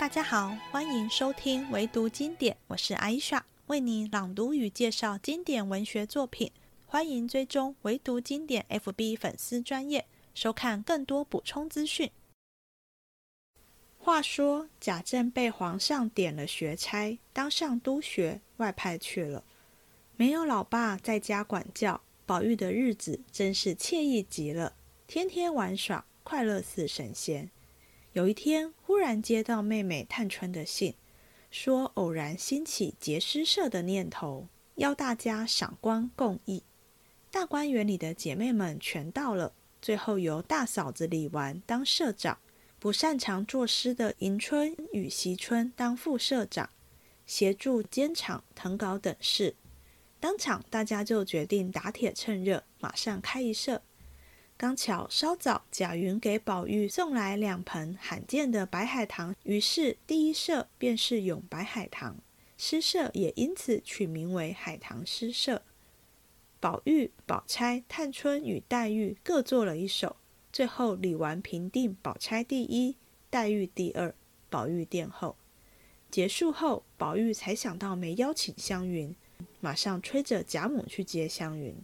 大家好，欢迎收听唯读经典，我是艾莎，为你朗读与介绍经典文学作品。欢迎追踪唯读经典 FB 粉丝专业，收看更多补充资讯。话说贾政被皇上点了学差，当上督学，外派去了。没有老爸在家管教，宝玉的日子真是惬意极了，天天玩耍，快乐似神仙。有一天，忽然接到妹妹探春的信，说偶然兴起结诗社的念头，邀大家赏光共议。大观园里的姐妹们全到了，最后由大嫂子李纨当社长，不擅长作诗的迎春与惜春当副社长，协助监场誊稿等事。当场大家就决定打铁趁热，马上开一社。刚巧稍早，贾云给宝玉送来两盆罕见的白海棠，于是第一社便是咏白海棠，诗社也因此取名为海棠诗社。宝玉、宝钗、探春与黛玉各作了一首，最后李纨评定宝钗第一，黛玉第二，宝玉殿后。结束后，宝玉才想到没邀请湘云，马上催着贾母去接湘云。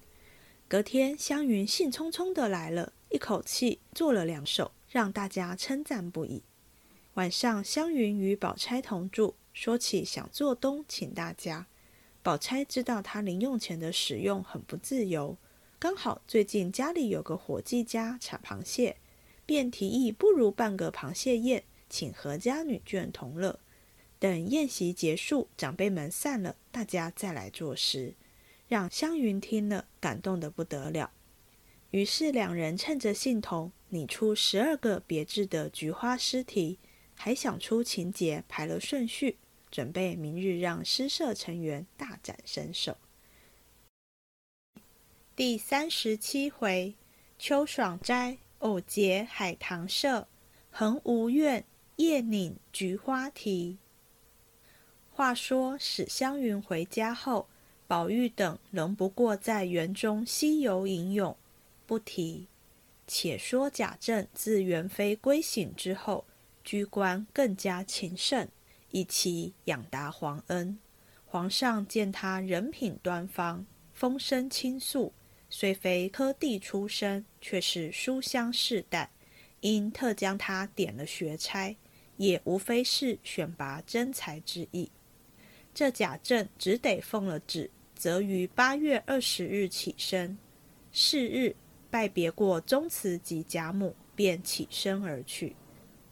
隔天，湘云兴冲冲的来了，一口气做了两首，让大家称赞不已。晚上，湘云与宝钗同住，说起想做东请大家。宝钗知道她零用钱的使用很不自由，刚好最近家里有个伙计家产螃蟹，便提议不如办个螃蟹宴，请何家女眷同乐。等宴席结束，长辈们散了，大家再来作诗。让湘云听了，感动得不得了。于是两人趁着兴头，拟出十二个别致的菊花诗题，还想出情节，排了顺序，准备明日让诗社成员大展身手。第三十七回，秋爽斋偶结海棠社，横无怨夜拧菊花题。话说史湘云回家后。宝玉等仍不过在园中西游吟咏，不提。且说贾政自元妃归省之后，居官更加勤慎，以其养达皇恩。皇上见他人品端方，风声倾诉，虽非科第出身，却是书香世代，因特将他点了学差，也无非是选拔真才之意。这贾政只得奉了旨。则于八月二十日起身，是日拜别过宗祠及贾母，便起身而去。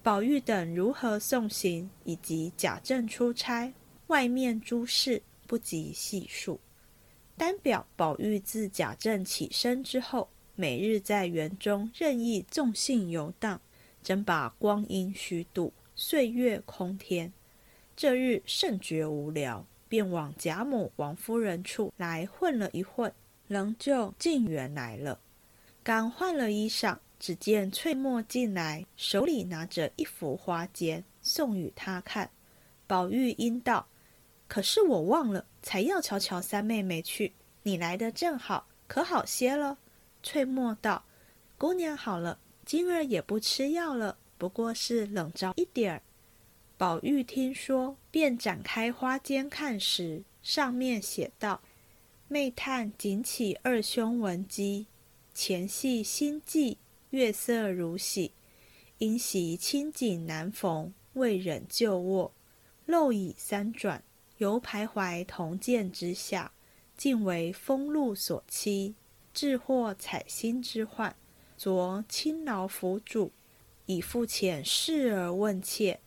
宝玉等如何送行，以及贾政出差，外面诸事不及细数。单表宝玉自贾政起身之后，每日在园中任意纵性游荡，真把光阴虚度，岁月空天。这日甚觉无聊。便往贾母、王夫人处来混了一混，仍旧进园来了。刚换了衣裳，只见翠墨进来，手里拿着一幅花笺，送与他看。宝玉应道：“可是我忘了，才要瞧瞧三妹妹去。你来的正好，可好些了？”翠墨道：“姑娘好了，今儿也不吃药了，不过是冷着一点儿。”宝玉听说，便展开花笺看时，上面写道：“妹叹仅起二兄闻鸡，前系新髻，月色如洗。因袭清景难逢，未忍旧卧。漏已三转，犹徘徊铜鉴之下，竟为风露所欺，致获采薪之患。昨亲劳府主，以复遣侍儿问切。”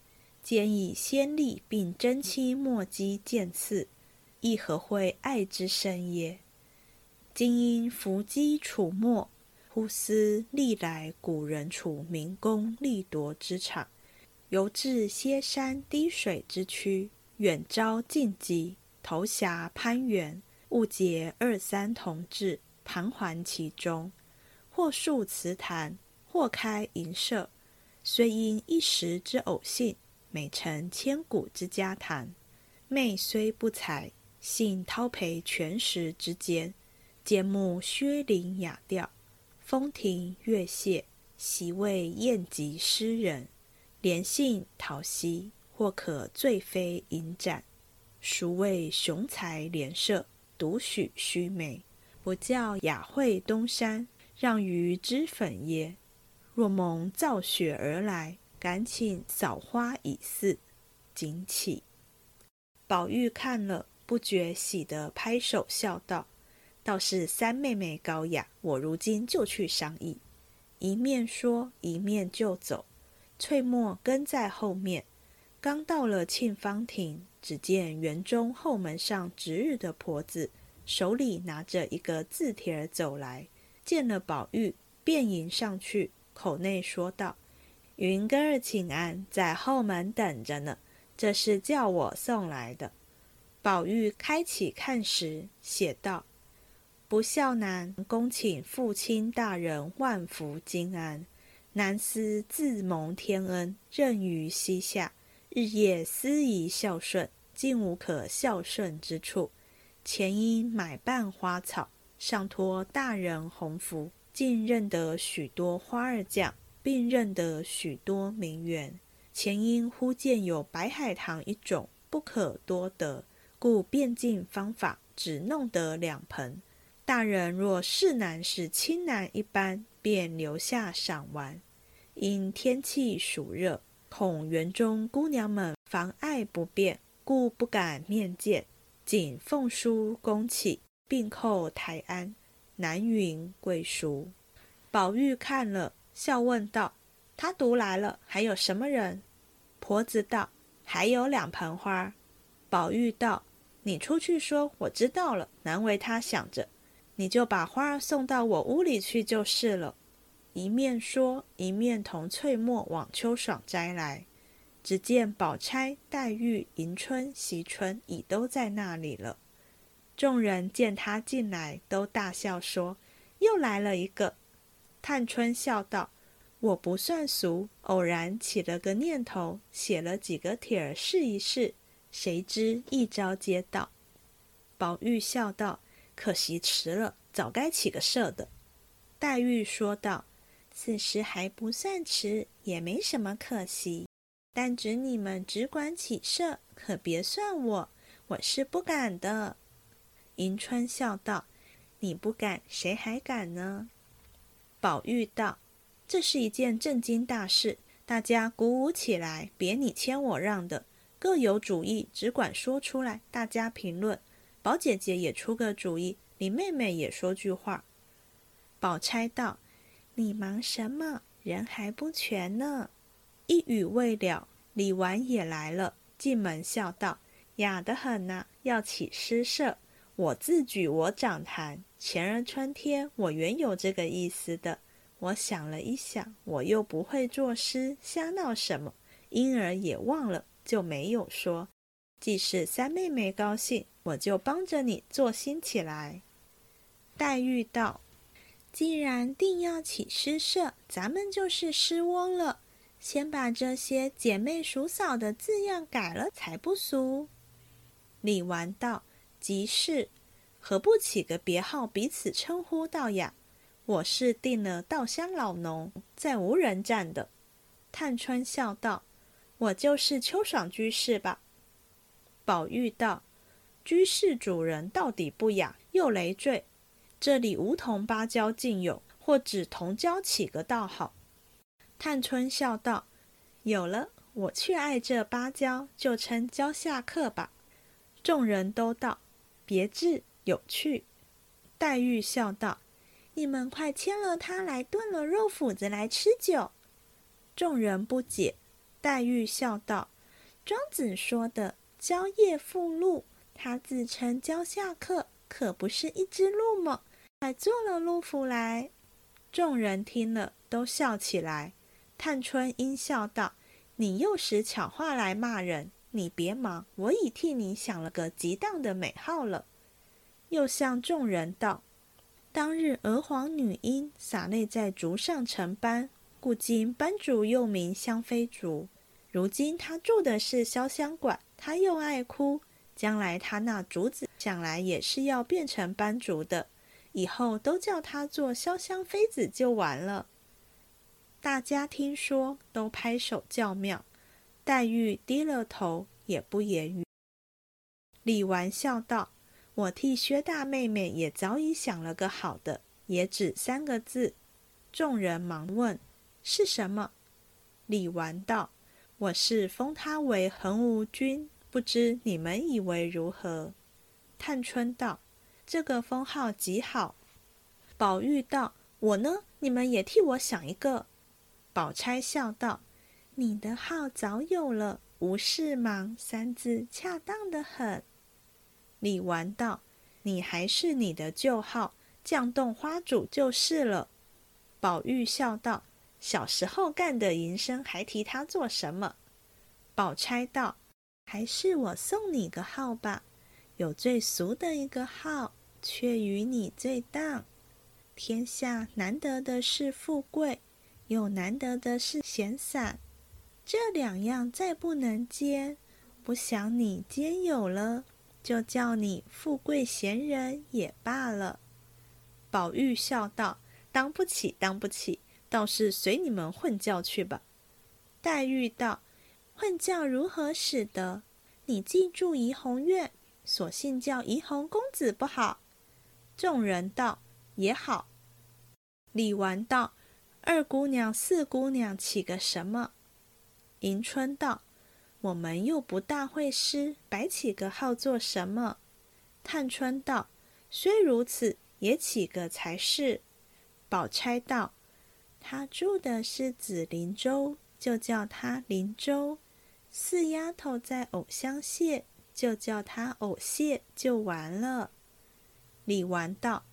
兼以先例并珍期墨迹见次，亦何会爱之深耶？今因伏击楚墨，忽思历来古人处明功利夺之场，犹至歇山滴水之区，远招近击，投峡攀援，误结二三同志，盘桓其中，或述词坛，或开营社，虽因一时之偶兴。美成千古之家谈。妹虽不才，幸叨陪全时之间。兼慕薛伶雅调，风亭月榭，席位宴集诗人。连信讨席，或可醉飞银盏。孰谓雄才连射，独许须眉？不教雅惠东山，让于脂粉耶？若蒙造雪而来，敢请扫花以祀。景起。宝玉看了，不觉喜得拍手笑道：“倒是三妹妹高雅，我如今就去商议。”一面说，一面就走。翠墨跟在后面。刚到了沁芳亭，只见园中后门上值日的婆子手里拿着一个字帖儿走来，见了宝玉，便迎上去，口内说道：“云哥儿请安，在后门等着呢。这是叫我送来的。”宝玉开启看时，写道：“不孝男，恭请父亲大人万福金安。南思自蒙天恩，任于膝下。”日夜思仪孝顺，竟无可孝顺之处。前因买办花草，上托大人鸿福，竟认得许多花儿匠，并认得许多名媛。前因忽见有白海棠一种，不可多得，故变尽方法，只弄得两盆。大人若是男是亲男一般，便留下赏玩。因天气暑热。恐园中姑娘们妨碍不便，故不敢面见，仅奉书恭启，并叩台安，南云贵书。宝玉看了，笑问道：“他独来了，还有什么人？”婆子道：“还有两盆花。”宝玉道：“你出去说，我知道了，难为他想着，你就把花送到我屋里去就是了。”一面说，一面同翠墨往秋爽斋来。只见宝钗、黛玉、迎春、惜春已都在那里了。众人见他进来，都大笑说：“又来了一个。”探春笑道：“我不算俗，偶然起了个念头，写了几个帖儿试一试，谁知一招接到。”宝玉笑道：“可惜迟了，早该起个社的。”黛玉说道。此时还不算迟，也没什么可惜。但只你们只管起社，可别算我，我是不敢的。迎春笑道：“你不敢，谁还敢呢？”宝玉道：“这是一件正经大事，大家鼓舞起来，别你谦我让的，各有主意，只管说出来，大家评论。宝姐姐也出个主意，你妹妹也说句话。”宝钗道。你忙什么？人还不全呢。一语未了，李纨也来了，进门笑道：“雅得很呐，要起诗社。我自举我掌坛。前儿春天，我原有这个意思的。我想了一想，我又不会作诗，瞎闹什么？因而也忘了，就没有说。既是三妹妹高兴，我就帮着你做新起来。”黛玉道。既然定要起诗社，咱们就是诗翁了。先把这些姐妹叔嫂的字样改了，才不俗。李纨道：“即是，何不起个别号，彼此称呼道呀？我是定了稻香老农，在无人占的。”探春笑道：“我就是秋爽居士吧。”宝玉道：“居士主人到底不雅，又累赘。”这里梧桐芭蕉尽有，或指同蕉起个道好。探春笑道：“有了，我却爱这芭蕉，就称蕉下客吧。”众人都道：“别致有趣。”黛玉笑道：“你们快牵了他来炖了肉脯子来吃酒。”众人不解。黛玉笑道：“庄子说的‘蕉叶附露’，他自称蕉下客，可不是一只鹿吗？”还做了禄符来，众人听了都笑起来。探春阴笑道：“你又使巧话来骂人，你别忙，我已替你想了个极当的美号了。”又向众人道：“当日娥皇女英洒泪在竹上成斑，故今斑竹又名香妃竹。如今她住的是潇湘馆，她又爱哭，将来她那竹子想来也是要变成斑竹的。”以后都叫她做潇湘妃子就完了。大家听说，都拍手叫妙。黛玉低了头，也不言语。李纨笑道：“我替薛大妹妹也早已想了个好的，也只三个字。”众人忙问：“是什么？”李纨道：“我是封他为恒芜君，不知你们以为如何？”探春道：“这个封号极好。”宝玉道：“我呢？你们也替我想一个。”宝钗笑道：“你的号早有了，无事忙三字恰当的很。”李纨道：“你还是你的旧号，绛洞花主就是了。”宝玉笑道：“小时候干的营生，还提他做什么？”宝钗道：“还是我送你个号吧，有最俗的一个号，却与你最当。天下难得的是富贵。”又难得的是闲散，这两样再不能兼，不想你兼有了，就叫你富贵闲人也罢了。宝玉笑道：“当不起，当不起，倒是随你们混叫去吧。”黛玉道：“混叫如何使得？你既住怡红院，索性叫怡红公子不好？”众人道：“也好。”李纨道。二姑娘、四姑娘起个什么？迎春道：“我们又不大会诗，白起个号做什么？”探春道：“虽如此，也起个才是。”宝钗道：“他住的是紫菱洲，就叫他菱洲；四丫头在藕香榭，就叫她藕榭，就完了。”李纨道：“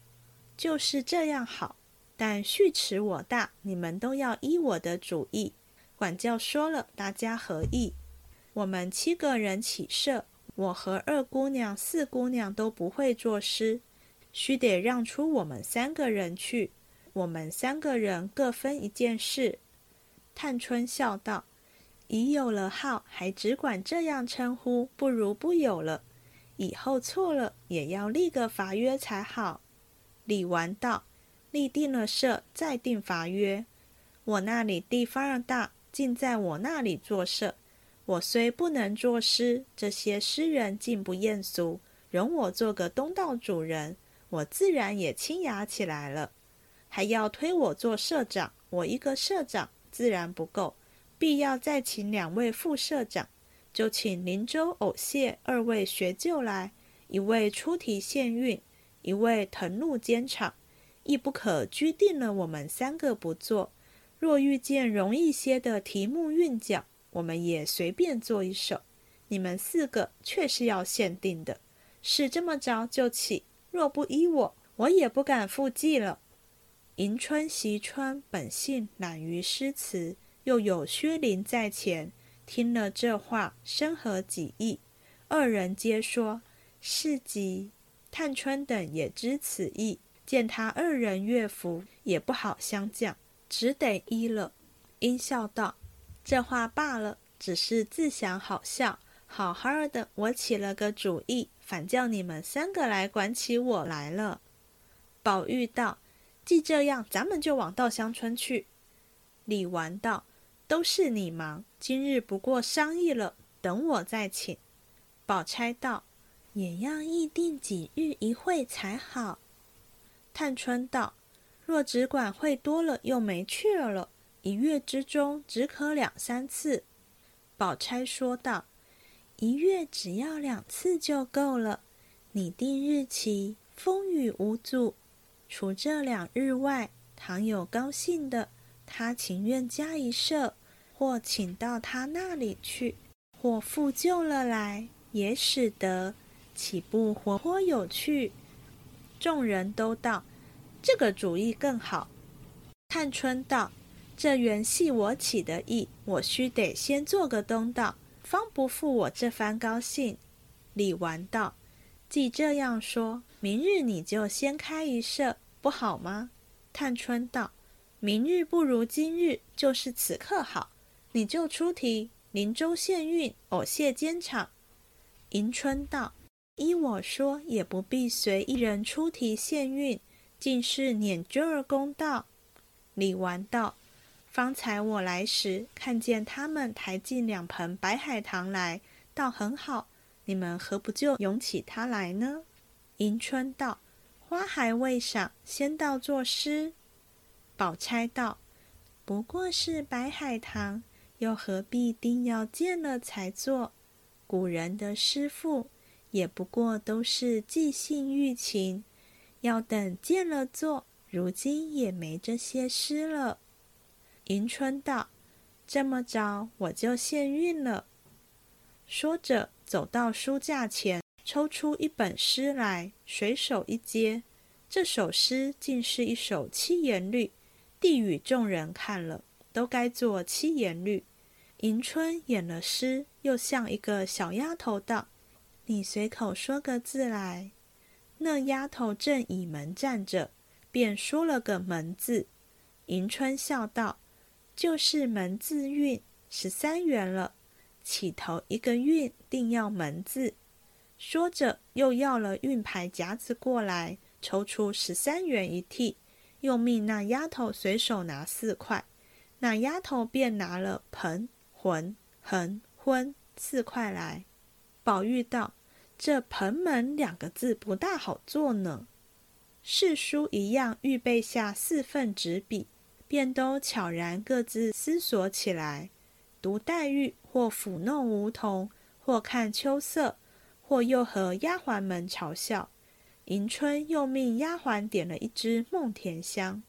就是这样好。”但续迟我大，你们都要依我的主意。管教说了，大家合意。我们七个人起社，我和二姑娘、四姑娘都不会作诗，须得让出我们三个人去。我们三个人各分一件事。探春笑道：“已有了号，还只管这样称呼，不如不有了。以后错了，也要立个法约才好。”李纨道。立定了社，再定法约。我那里地方大，尽在我那里做社。我虽不能作诗，这些诗人竟不厌俗，容我做个东道主人，我自然也清雅起来了。还要推我做社长，我一个社长自然不够，必要再请两位副社长，就请林州、藕谢二位学究来，一位出题献韵，一位誊录监场。亦不可拘定了我们三个不做。若遇见容易些的题目韵脚，我们也随便做一首。你们四个却是要限定的，是这么着就起。若不依我，我也不敢复记了。迎春、惜春本性懒于诗词，又有薛林在前，听了这话，深合己意。二人皆说是极。探春等也知此意。见他二人乐服，也不好相犟，只得依了。因笑道：“这话罢了，只是自想好笑。好好的，我起了个主意，反叫你们三个来管起我来了。”宝玉道：“既这样，咱们就往稻香村去。”李纨道：“都是你忙，今日不过商议了，等我再请。”宝钗道：“也要议定几日一会才好。”探春道：“若只管会多了，又没趣了。一月之中，只可两三次。”宝钗说道：“一月只要两次就够了。你定日期，风雨无阻。除这两日外，倘有高兴的，他情愿加一社，或请到他那里去，或复旧了来，也使得，岂不活泼有趣？”众人都道：“这个主意更好。”探春道：“这原系我起的意，我须得先做个东道，方不负我这番高兴。”李纨道：“既这样说，明日你就先开一社，不好吗？”探春道：“明日不如今日，就是此刻好。你就出题，林州县运，偶谢监场。”迎春道。依我说，也不必随一人出题献韵，竟是撵究儿公道。李纨道：“方才我来时，看见他们抬进两盆白海棠来，倒很好。你们何不就涌起它来呢？”迎春道：“花还未赏，先到作诗。”宝钗道：“不过是白海棠，又何必定要见了才做？古人的诗赋，也不过都是即兴寓情，要等见了做。如今也没这些诗了。”迎春道：“这么着，我就献韵了。”说着，走到书架前，抽出一本诗来，随手一接，这首诗竟是一首七言律。地与众人看了，都该做七言律。迎春演了诗，又像一个小丫头道：“你随口说个字来。”那丫头正倚门站着，便说了个“门”字。迎春笑道：“就是门字韵，十三元了。起头一个韵，定要门字。”说着，又要了运牌夹子过来，抽出十三元一屉。又命那丫头随手拿四块，那丫头便拿了盆、魂、横、昏四块来。宝玉道：“这盆门两个字不大好做呢。”四书一样预备下四份纸笔，便都悄然各自思索起来。读黛玉，或抚弄梧桐，或看秋色，或又和丫鬟们嘲笑。迎春又命丫鬟点了一支梦田香。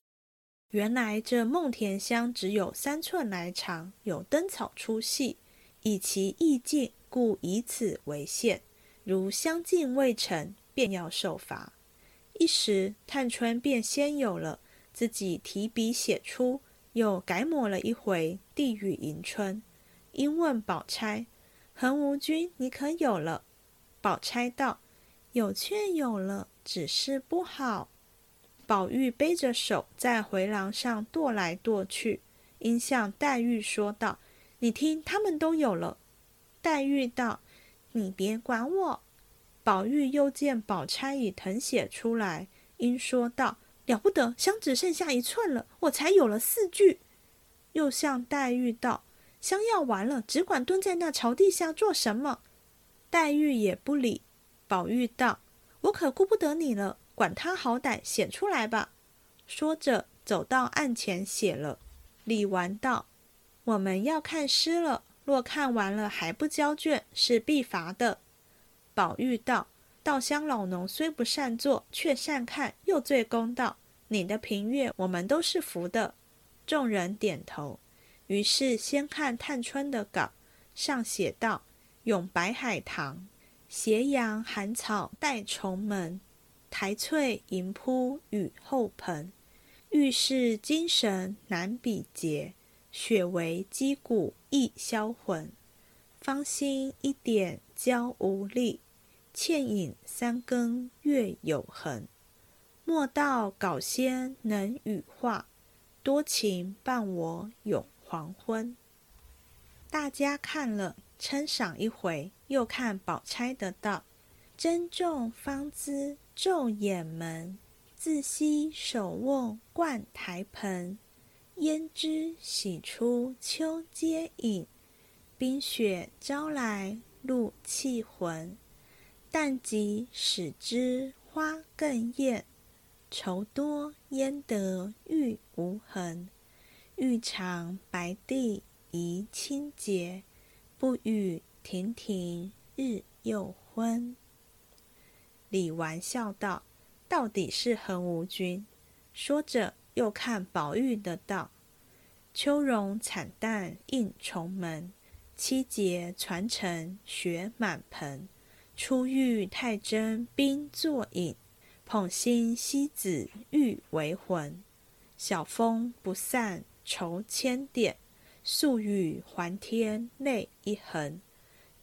原来这梦田香只有三寸来长，有灯草粗细，以其意境，故以此为限。如相敬未成，便要受罚。一时探春便先有了，自己提笔写出，又改抹了一回，递与迎春。因问宝钗：“恒无君，你可有了？”宝钗道。有却有了，只是不好。宝玉背着手在回廊上踱来踱去，因向黛玉说道：“你听，他们都有了。”黛玉道：“你别管我。”宝玉又见宝钗已誊写出来，因说道：“了不得，香只剩下一寸了，我才有了四句。”又向黛玉道：“香要完了，只管蹲在那朝地下做什么？”黛玉也不理。宝玉道：“我可顾不得你了，管他好歹写出来吧。”说着，走到案前写了。李纨道：“我们要看诗了，若看完了还不交卷，是必罚的。”宝玉道：“稻香老农虽不善作，却善看，又最公道。你的评阅，我们都是服的。”众人点头。于是先看探春的稿，上写道：“咏白海棠。”斜阳寒草带重门，苔翠银铺雨后盆。遇事精神难比劫，雪为肌骨易销魂。芳心一点娇无力，倩影三更月有痕。莫道稿仙能羽化，多情伴我永黄昏。大家看了。称赏一回，又看宝钗的道：“珍重芳姿昼掩门，自惜手握灌台盆。胭脂洗出秋阶影，冰雪招来露气魂。但极使知花更艳，愁多焉得玉无痕。欲尝白帝宜清洁。”不与亭亭日又昏。李纨笑道：“到底是恒无君。”说着，又看宝玉的道：“秋容惨淡映重门，七节传承雪满盆。初遇太真冰作影，捧心西子玉为魂。晓风不散愁千点。”素雨还天泪一痕，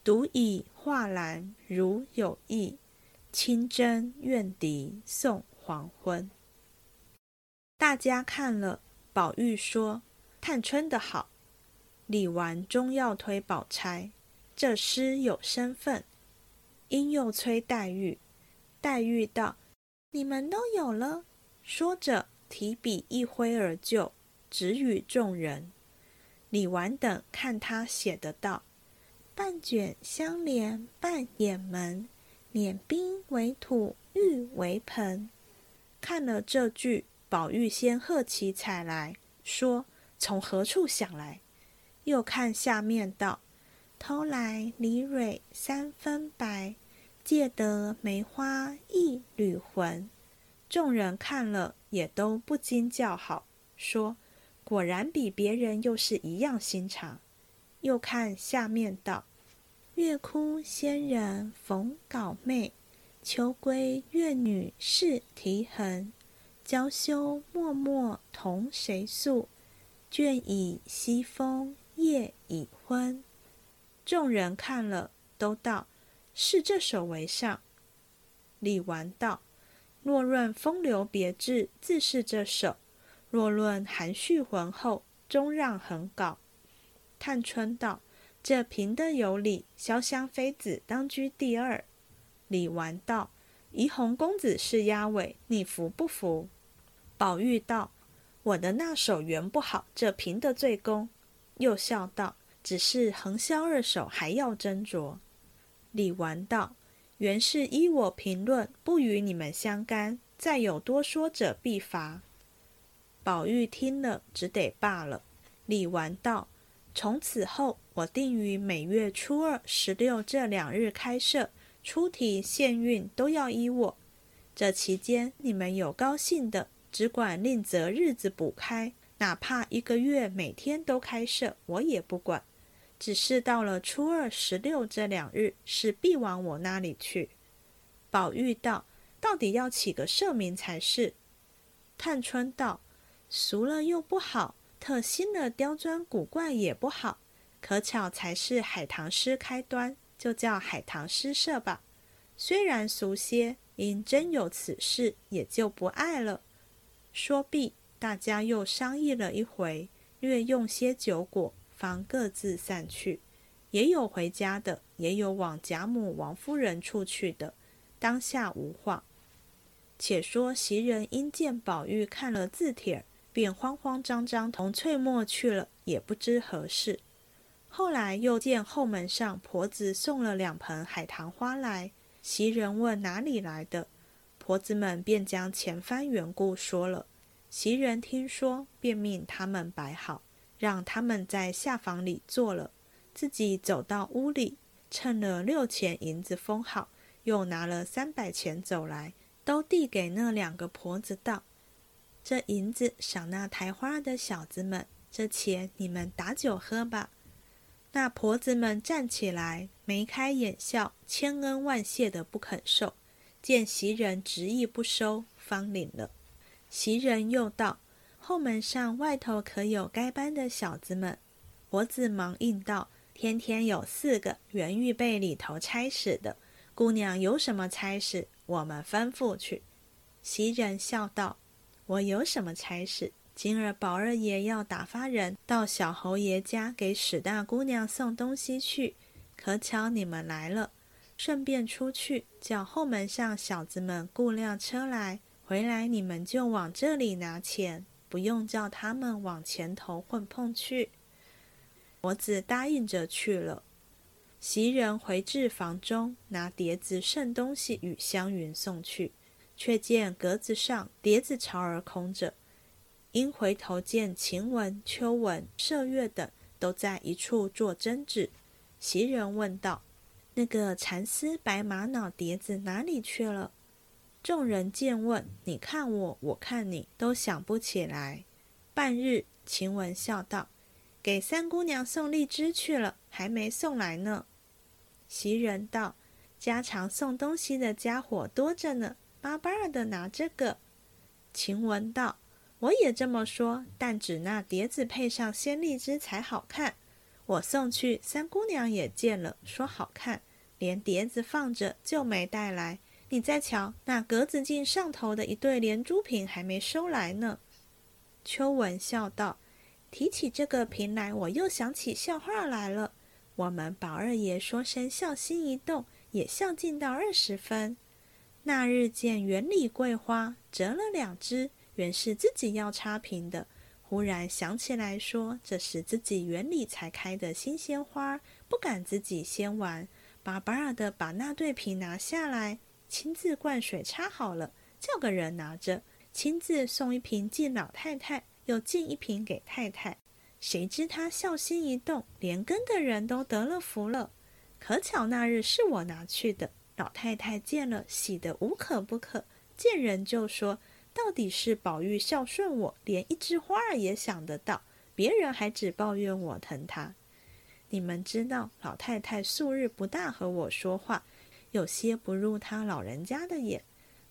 独倚画栏如有意。清真怨笛送黄昏。大家看了，宝玉说：“探春的好。”李纨终要推宝钗，这诗有身份，因又催黛玉。黛玉道：“你们都有了。”说着提笔一挥而就。直语众人。李纨等看他写的道：“半卷相连半掩门，碾冰为土，玉为盆。”看了这句，宝玉先喝起彩来说：“从何处想来？”又看下面道：“偷来梨蕊三分白，借得梅花一缕魂。”众人看了，也都不禁叫好，说：“果然比别人又是一样心肠。”又看下面道：“月窟仙人逢稿妹，秋闺怨女试啼痕。娇羞脉脉同谁诉？倦倚西风夜已昏。”众人看了，都道：“是这首为上。”李纨道。若论风流别致，自是这首；若论含蓄浑厚，终让横稿。探春道：“这评的有理，潇湘妃子当居第二。”李纨道：“怡红公子是押尾，你服不服？”宝玉道：“我的那首原不好，这评的最公。”又笑道：“只是横销二首，还要斟酌。”李纨道。原是依我评论，不与你们相干。再有多说者，必罚。宝玉听了，只得罢了。李纨道：“从此后，我定于每月初二、十六这两日开设，出题、限韵都要依我。这期间，你们有高兴的，只管另择日子补开，哪怕一个月每天都开设，我也不管。”只是到了初二、十六这两日，是必往我那里去。宝玉道：“到底要起个社名才是。”探春道：“俗了又不好，特新了刁钻古怪也不好。可巧才是海棠诗开端，就叫海棠诗社吧。虽然俗些，因真有此事，也就不爱了。”说毕，大家又商议了一回，略用些酒果。方各自散去，也有回家的，也有往贾母、王夫人处去的。当下无话。且说袭人因见宝玉看了字帖，便慌慌张张同翠墨去了，也不知何事。后来又见后门上婆子送了两盆海棠花来，袭人问哪里来的，婆子们便将前番缘故说了。袭人听说，便命他们摆好。让他们在下房里坐了，自己走到屋里，趁了六钱银子封好，又拿了三百钱走来，都递给那两个婆子道：“这银子赏那抬花的小子们，这钱你们打酒喝吧。”那婆子们站起来，眉开眼笑，千恩万谢的不肯受，见袭人执意不收，方领了。袭人又道。后门上外头可有该班的小子们？婆子忙应道：“天天有四个，原预备里头差使的。姑娘有什么差事，我们吩咐去。”袭人笑道：“我有什么差事？今儿宝二爷要打发人到小侯爷家给史大姑娘送东西去，可巧你们来了，顺便出去叫后门上小子们雇辆车来，回来你们就往这里拿钱。”不用叫他们往前头混碰去，婆子答应着去了。袭人回至房中，拿碟子剩东西与湘云送去，却见格子上碟子朝而空着。因回头见晴雯、秋雯、麝月等都在一处做针纸，袭人问道：“那个蚕丝白玛瑙碟子哪里去了？”众人见问，你看我，我看你，都想不起来。半日，晴雯笑道：“给三姑娘送荔枝去了，还没送来呢。”袭人道：“家常送东西的家伙多着呢，巴巴的拿这个。”晴雯道：“我也这么说，但只那碟子配上鲜荔枝才好看。我送去，三姑娘也见了，说好看，连碟子放着就没带来。”你再瞧，那格子镜上头的一对连珠瓶还没收来呢。秋文笑道：“提起这个瓶来，我又想起笑话来了。我们宝二爷说声笑心一动，也笑尽到二十分。那日见园里桂花折了两枝，原是自己要插瓶的，忽然想起来说：“这是自己园里才开的新鲜花，不敢自己先玩。”巴巴尔的把那对瓶拿下来，亲自灌水插好了，叫个人拿着，亲自送一瓶进老太太，又进一瓶给太太。谁知他孝心一动，连跟的人都得了福了。可巧那日是我拿去的，老太太见了，喜得无可不可，见人就说。到底是宝玉孝顺我，连一枝花儿也想得到，别人还只抱怨我疼他。你们知道，老太太素日不大和我说话，有些不入她老人家的眼。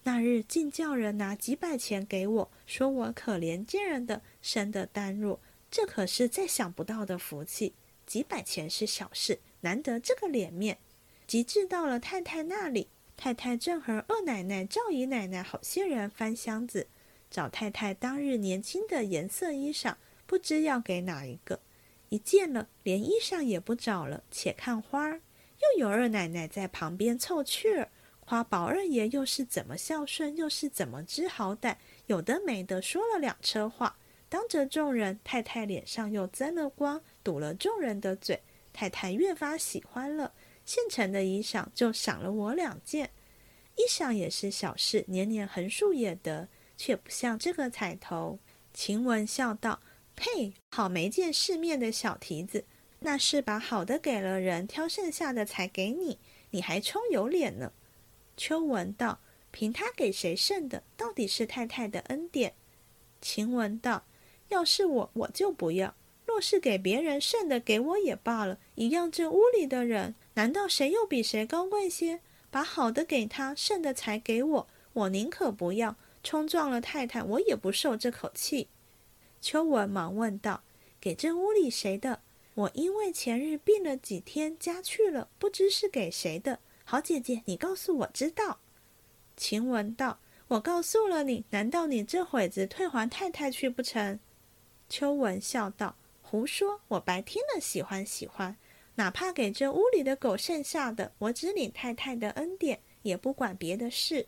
那日竟叫人拿几百钱给我，说我可怜见人的，生得单弱，这可是再想不到的福气。几百钱是小事，难得这个脸面。及至到了太太那里。太太正和二奶奶、赵姨奶奶好些人翻箱子，找太太当日年轻的颜色衣裳，不知要给哪一个。一见了，连衣裳也不找了，且看花儿。又有二奶奶在旁边凑趣儿，夸宝二爷又是怎么孝顺，又是怎么知好歹，有的没的说了两车话，当着众人，太太脸上又增了光，堵了众人的嘴。太太越发喜欢了。现成的衣裳就赏了我两件，衣裳也是小事，年年横竖也得，却不像这个彩头。晴雯笑道：“呸，好没见世面的小蹄子！那是把好的给了人，挑剩下的才给你，你还充有脸呢。”秋文道：“凭他给谁剩的，到底是太太的恩典。”晴雯道：“要是我，我就不要。若是给别人剩的，给我也罢了，一样这屋里的人。”难道谁又比谁高贵些？把好的给他，剩的才给我。我宁可不要，冲撞了太太，我也不受这口气。秋文忙问道：“给这屋里谁的？我因为前日病了几天，家去了，不知是给谁的。好姐姐，你告诉我知道。”晴雯道：“我告诉了你，难道你这会子退还太太去不成？”秋文笑道：“胡说！我白听了，喜欢喜欢。”哪怕给这屋里的狗剩下的，我只领太太的恩典，也不管别的事。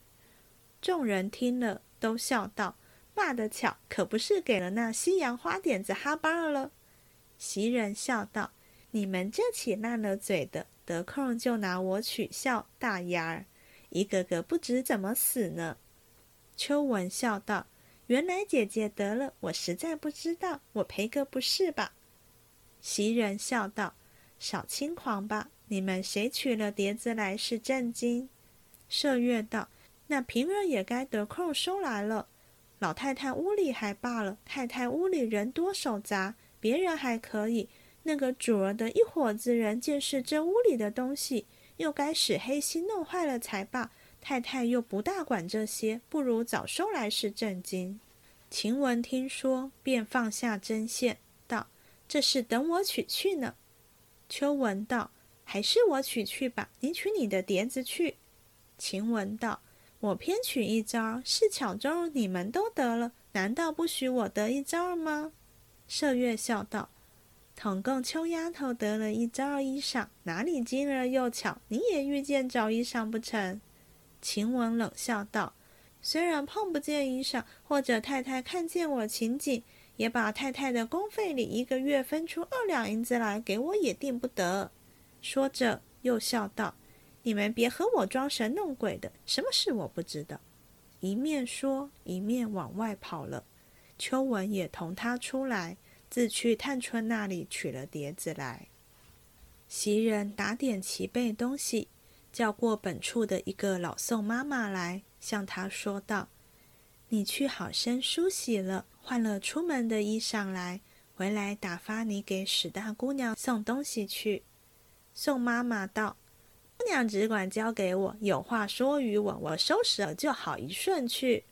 众人听了，都笑道：“骂得巧，可不是给了那西洋花点子哈巴儿了。”袭人笑道：“你们这起烂了嘴的，得空就拿我取笑，大丫儿，一个个不知怎么死呢。”秋文笑道：“原来姐姐得了，我实在不知道，我赔个不是吧？”袭人笑道。少轻狂吧！你们谁取了碟子来是正经？麝月道：“那平儿也该得空收来了。老太太屋里还罢了，太太屋里人多手杂，别人还可以。那个主儿的一伙子人见是这屋里的东西，又该使黑心弄坏了才罢。太太又不大管这些，不如早收来是正经。”晴雯听说，便放下针线，道：“这是等我取去呢。”秋文道：“还是我取去吧，你取你的碟子去。”晴雯道：“我偏取一招，是巧中你们都得了，难道不许我得一招吗？”麝月笑道：“统共秋丫头得了一招衣裳，哪里今儿又巧你也遇见着衣裳不成？”晴雯冷笑道：“虽然碰不见衣裳，或者太太看见我情景。”也把太太的工费里一个月分出二两银子来给我，也定不得。说着又笑道：“你们别和我装神弄鬼的，什么事我不知道。”一面说，一面往外跑了。秋文也同他出来，自去探春那里取了碟子来。袭人打点齐备东西，叫过本处的一个老宋妈妈来，向他说道：“你去好生梳洗了。”换了出门的衣裳来，回来打发你给史大姑娘送东西去。宋妈妈道：“姑娘只管交给我，有话说与我，我收拾了就好一顺去。”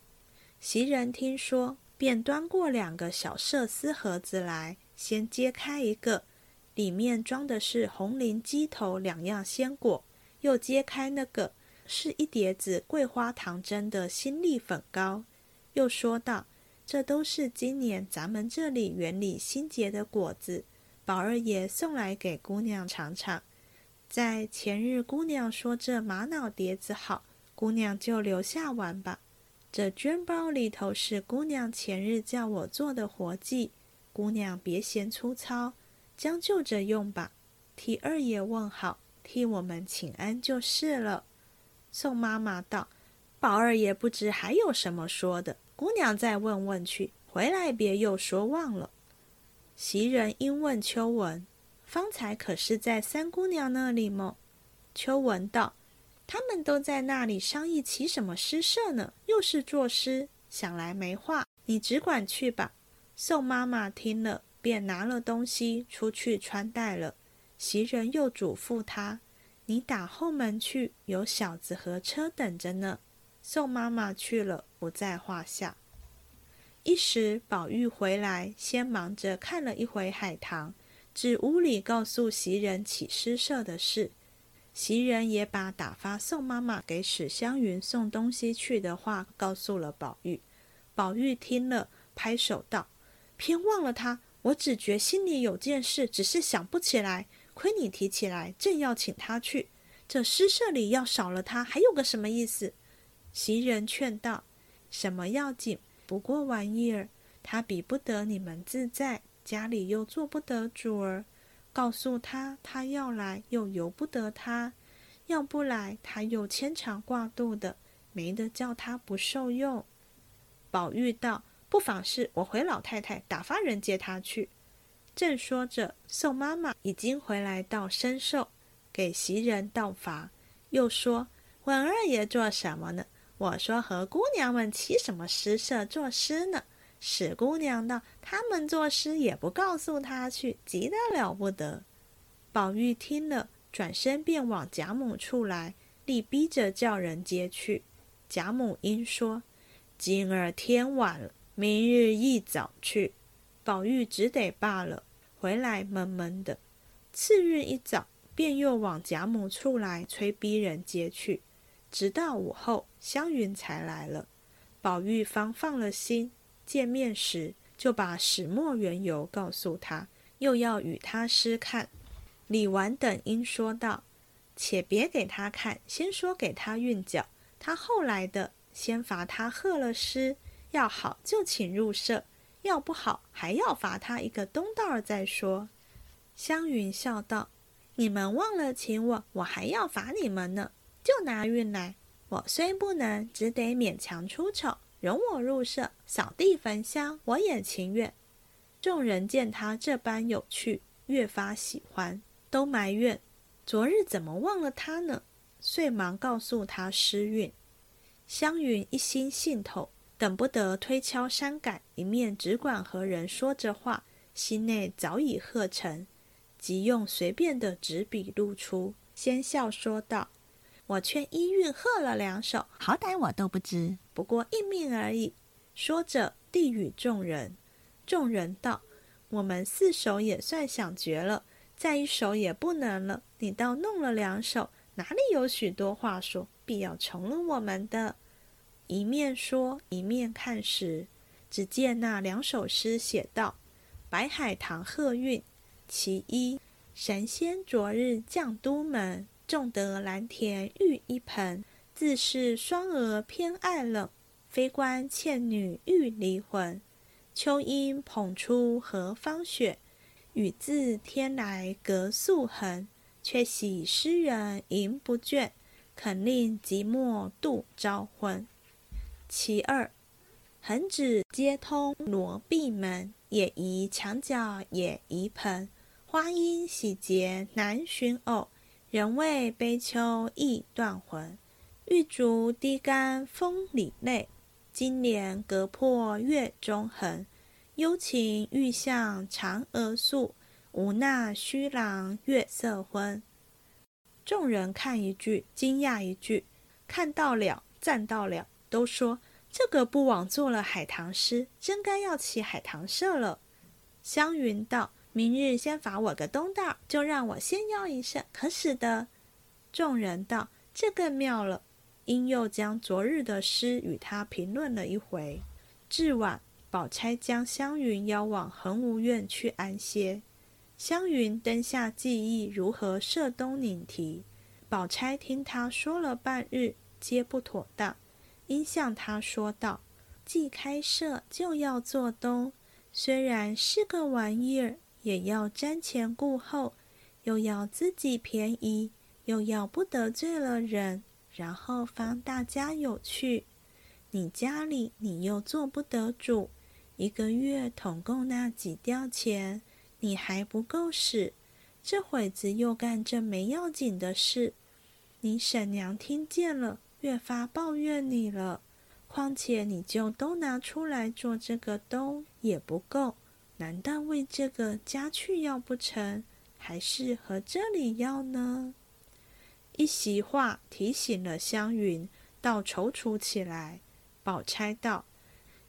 袭人听说，便端过两个小麝丝盒子来，先揭开一个，里面装的是红菱鸡头两样鲜果；又揭开那个，是一碟子桂花糖蒸的新力粉糕。又说道。这都是今年咱们这里园里新结的果子，宝二爷送来给姑娘尝尝。在前日姑娘说这玛瑙碟子好，姑娘就留下玩吧。这绢包里头是姑娘前日叫我做的活计，姑娘别嫌粗糙，将就着用吧。替二爷问好，替我们请安就是了。”宋妈妈道：“宝二爷不知还有什么说的，姑娘再问问去，回来别又说忘了。”袭人因问秋文：“方才可是在三姑娘那里么？”秋文道：“他们都在那里商议起什么诗社呢？又是作诗，想来没话，你只管去吧。”宋妈妈听了，便拿了东西出去穿戴了。袭人又嘱咐他：“你打后门去，有小子和车等着呢。”宋妈妈去了，不在话下。一时宝玉回来，先忙着看了一回海棠，至屋里告诉袭人起诗社的事。袭人也把打发宋妈妈给史湘云送东西去的话告诉了宝玉。宝玉听了，拍手道：“偏忘了他！我只觉心里有件事，只是想不起来。”亏你提起来，正要请他去。这诗社里要少了他，还有个什么意思？袭人劝道：“什么要紧？不过玩意儿，他比不得你们自在，家里又做不得主儿。告诉他，他要来又由不得他，要不来他又牵肠挂肚的，没得叫他不受用。”宝玉道：“不妨事，我回老太太打发人接他去。”正说着，宋妈妈已经回来到深寿，给袭人道罚，又说：“问二爷做什么呢？”我说：“和姑娘们起什么诗社作诗呢？”史姑娘道：“他们作诗也不告诉他去，急得了不得。”宝玉听了，转身便往贾母处来，力逼着叫人接去。贾母因说：“今儿天晚了，明日一早去。”宝玉只得罢了，回来闷闷的。次日一早，便又往贾母处来催逼人接去，直到午后，湘云才来了。宝玉方放了心，见面时就把始末缘由告诉他，又要与他诗看。李纨等因说道：“且别给他看，先说给他韵脚。他后来的，先罚他贺了诗，要好就请入社。”要不好，还要罚他一个东道儿再说。湘云笑道：“你们忘了请我，我还要罚你们呢。就拿运来，我虽不能，只得勉强出丑，容我入社扫地焚香，我也情愿。”众人见他这般有趣，越发喜欢，都埋怨昨日怎么忘了他呢？遂忙告诉他诗韵。湘云一心信头。等不得推敲删改，一面只管和人说着话，心内早已喝成，即用随便的纸笔露出，先笑说道：“我劝依韵喝了两首，好歹我都不知，不过应命而已。”说着递与众人，众人道：“我们四首也算想绝了，再一首也不能了。你倒弄了两首，哪里有许多话说，必要重了我们的。”一面说一面看时，只见那两首诗写道：“白海棠贺韵，其一。神仙昨日降都门，种得蓝田玉一盆。自是双娥偏爱冷，非关倩女欲离魂。秋阴捧出何方雪，雨自天来隔素痕。却喜诗人吟不倦，肯令寂寞度朝昏。”其二，横指接通罗闭门，也宜墙角也宜盆。花阴喜结难寻偶，人为悲秋意断魂。玉竹低干风里泪，金莲隔破月中痕。幽情欲向嫦娥诉，无那虚郎月色昏。众人看一句，惊讶一句，看到了，赞到了。都说这个不枉做了海棠诗，真该要起海棠社了。湘云道：“明日先罚我个东道，就让我先要一声，可使得？”众人道：“这更妙了。”因又将昨日的诗与他评论了一回。至晚，宝钗将湘云邀往恒芜院去安歇。湘云灯下记忆如何设东拧题，宝钗听他说了半日，皆不妥当。因向他说道：“既开设就要做东，虽然是个玩意儿，也要瞻前顾后，又要自己便宜，又要不得罪了人，然后方大家有趣。你家里你又做不得主，一个月统共那几吊钱，你还不够使。这会子又干这没要紧的事，你婶娘听见了，越发抱怨你了。况且你就都拿出来做这个兜也不够，难道为这个家去要不成？还是和这里要呢？一席话提醒了湘云，倒踌躇起来。宝钗道：“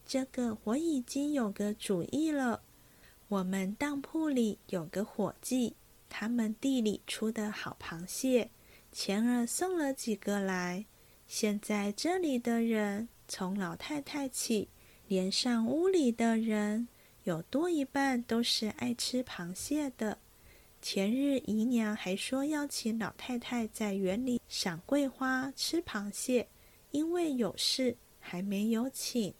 这个我已经有个主意了。我们当铺里有个伙计，他们地里出的好螃蟹，前儿送了几个来，现在这里的人。”从老太太起，连上屋里的人，有多一半都是爱吃螃蟹的。前日姨娘还说要请老太太在园里赏桂花、吃螃蟹，因为有事还没有请。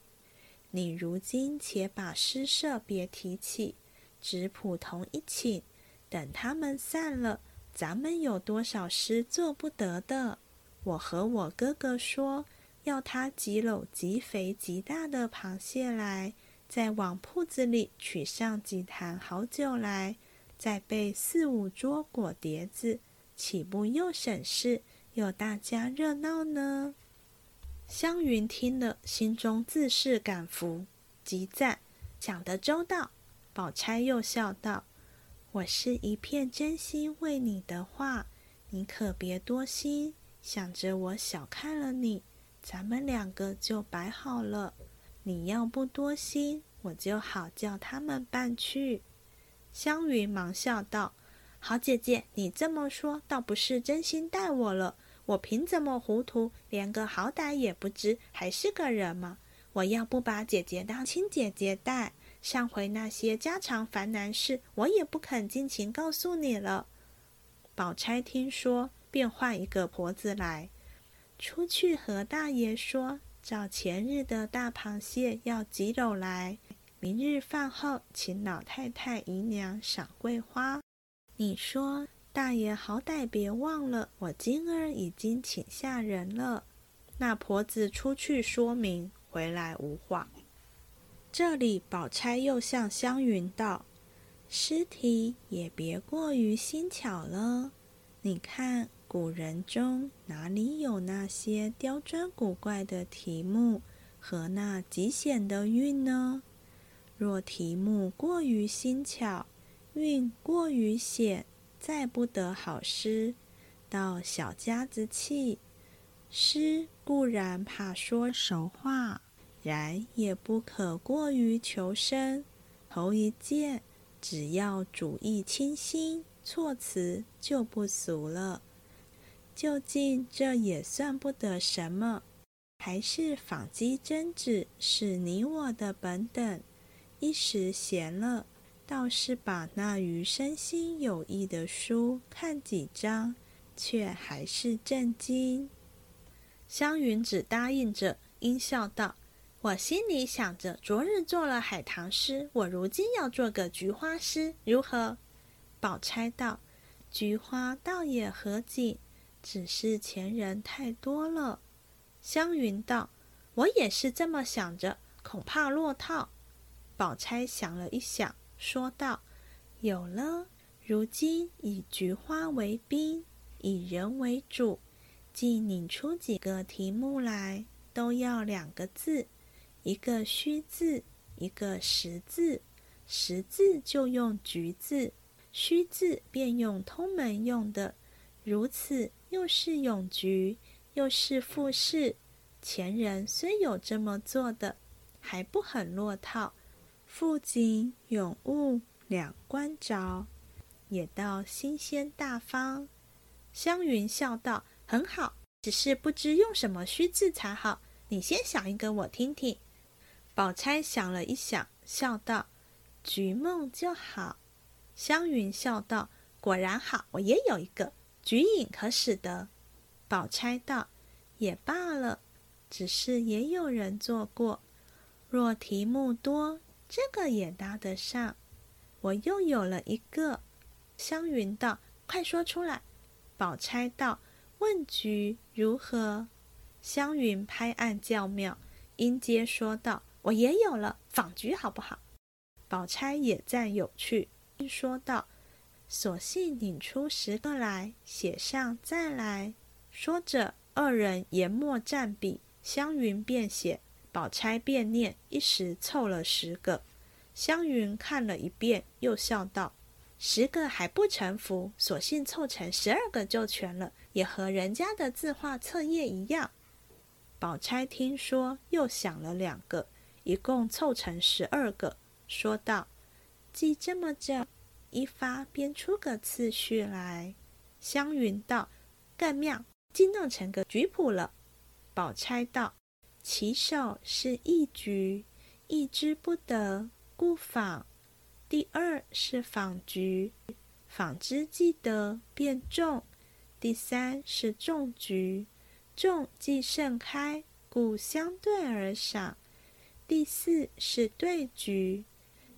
你如今且把诗社别提起，只普通一请。等他们散了，咱们有多少诗做不得的？我和我哥哥说。要他几篓极肥极大的螃蟹来，再往铺子里取上几坛好酒来，再备四五桌果碟子，岂不又省事又大家热闹呢？湘云听了，心中自是感服，极赞，想得周到。宝钗又笑道：“我是一片真心为你的话，你可别多心，想着我小看了你。”咱们两个就摆好了，你要不多心，我就好叫他们办去。湘云忙笑道：“好姐姐，你这么说，倒不是真心待我了。我凭怎么糊涂，连个好歹也不知，还是个人吗？我要不把姐姐当亲姐姐待，上回那些家常烦难事，我也不肯尽情告诉你了。”宝钗听说，便换一个婆子来。出去和大爷说，找前日的大螃蟹要几篓来，明日饭后请老太太姨娘赏桂花。你说大爷好歹别忘了，我今儿已经请下人了。那婆子出去说明，回来无话。这里宝钗又向湘云道：“尸体也别过于新巧了，你看。”古人中哪里有那些刁钻古怪的题目和那极险的韵呢？若题目过于新巧，韵过于险，再不得好诗，倒小家子气。诗固然怕说熟话，然也不可过于求生。头一件，只要主意清新，措辞就不俗了。究竟这也算不得什么，还是仿机真纸是你我的本等。一时闲了，倒是把那余身心有益的书看几章，却还是震惊。湘云只答应着，阴笑道：“我心里想着，昨日做了海棠诗，我如今要做个菊花诗，如何？”宝钗道：“菊花倒也合景。”只是前人太多了，湘云道：“我也是这么想着，恐怕落套。”宝钗想了一想，说道：“有了，如今以菊花为宾，以人为主，既拧出几个题目来，都要两个字，一个虚字，一个实字。实字就用菊字，虚字便用通门用的，如此。”又是咏菊，又是赋诗，前人虽有这么做的，还不很落套。富锦咏物两关着，也倒新鲜大方。湘云笑道：“很好，只是不知用什么虚字才好。你先想一个，我听听。”宝钗想了一想，笑道：“菊梦就好。”湘云笑道：“果然好，我也有一个。”菊影可使得？宝钗道：“也罢了，只是也有人做过。若题目多，这个也搭得上。我又有了一个。湘云道：“快说出来。”宝钗道：“问菊如何？”湘云拍案叫妙，音阶说道：“我也有了，访菊好不好？”宝钗也赞有趣，说道：“索性拧出十个来，写上再来。”说着，二人研墨蘸笔，湘云便写，宝钗便念，一时凑了十个。湘云看了一遍，又笑道：“十个还不成符，索性凑成十二个就全了，也和人家的字画册页一样。”宝钗听说，又想了两个，一共凑成十二个，说道：“记这么着，一发编出个次序来。”湘云道：“更妙，竟弄成个局谱了。”宝钗道：“起手是一局，一之不得。”故仿，第二是仿局，仿之既得，便中。第三是中局，中既盛开，故相对而赏。第四是对局，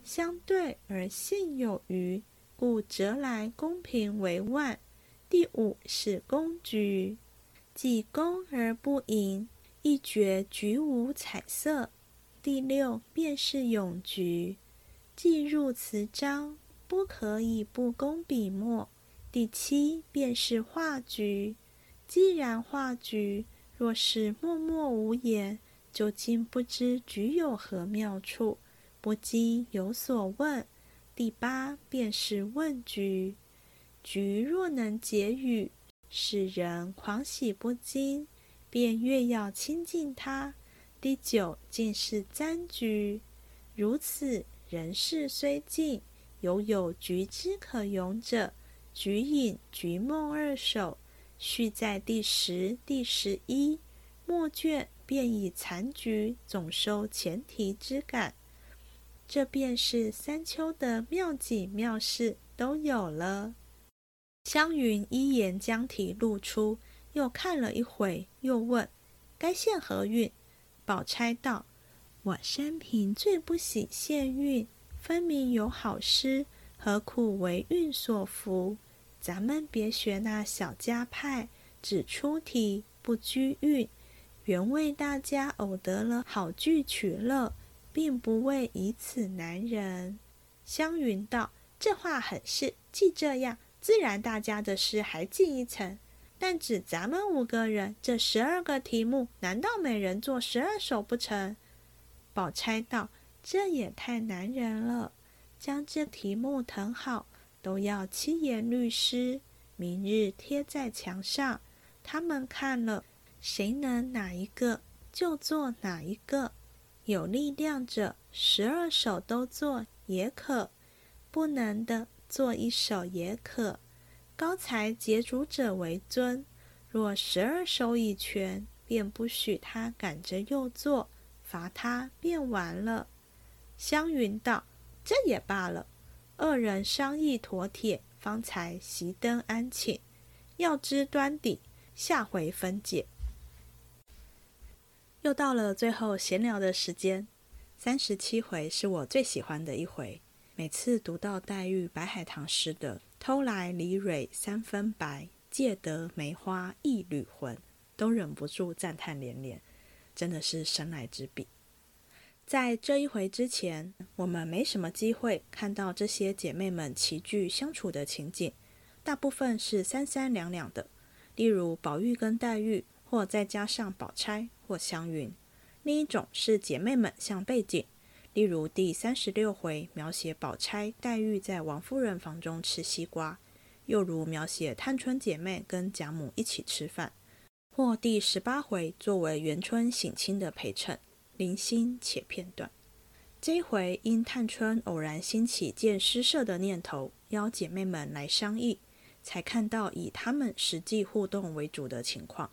相对而信有余，故折来公平为万。第五是公局，既公而不盈，一绝局无彩色。第六便是咏菊，既入词章，不可以不工笔墨。第七便是画菊，既然画菊，若是默默无言，就竟不知菊有何妙处，不禁有所问。第八便是问菊，菊若能解语，使人狂喜不禁，便越要亲近他。第九竟是簪局，如此人事虽尽，犹有局之可咏者。局隐、局梦二首，续在第十、第十一末卷，便以残局总收前提之感。这便是三秋的妙景妙事都有了。湘云一言将题露出，又看了一回，又问：该现何韵？宝钗道：“我生平最不喜现韵，分明有好诗，何苦为韵所缚？咱们别学那小家派，只出题不拘韵，原为大家偶得了好句取乐，并不为以此难人。”湘云道：“这话很是，既这样，自然大家的诗还进一层。”但只咱们五个人，这十二个题目，难道每人做十二首不成？宝钗道：“这也太难人了。将这题目誊好，都要七言律诗，明日贴在墙上。他们看了，谁能哪一个就做哪一个。有力量者，十二首都做也可；不能的，做一首也可。”高才捷主者为尊，若十二首已全，便不许他赶着又做，罚他便完了。湘云道：“这也罢了。”二人商议妥帖，方才熄灯安寝。要知端底，下回分解。又到了最后闲聊的时间，三十七回是我最喜欢的一回。每次读到黛玉白海棠诗的。偷来梨蕊三分白，借得梅花一缕魂，都忍不住赞叹连连，真的是神来之笔。在这一回之前，我们没什么机会看到这些姐妹们齐聚相处的情景，大部分是三三两两的，例如宝玉跟黛玉，或再加上宝钗或湘云；另一种是姐妹们像背景。例如第三十六回描写宝钗、黛玉在王夫人房中吃西瓜，又如描写探春姐妹跟贾母一起吃饭，或第十八回作为元春省亲的陪衬，零星且片段。这一回因探春偶然兴起建诗社的念头，邀姐妹们来商议，才看到以她们实际互动为主的情况。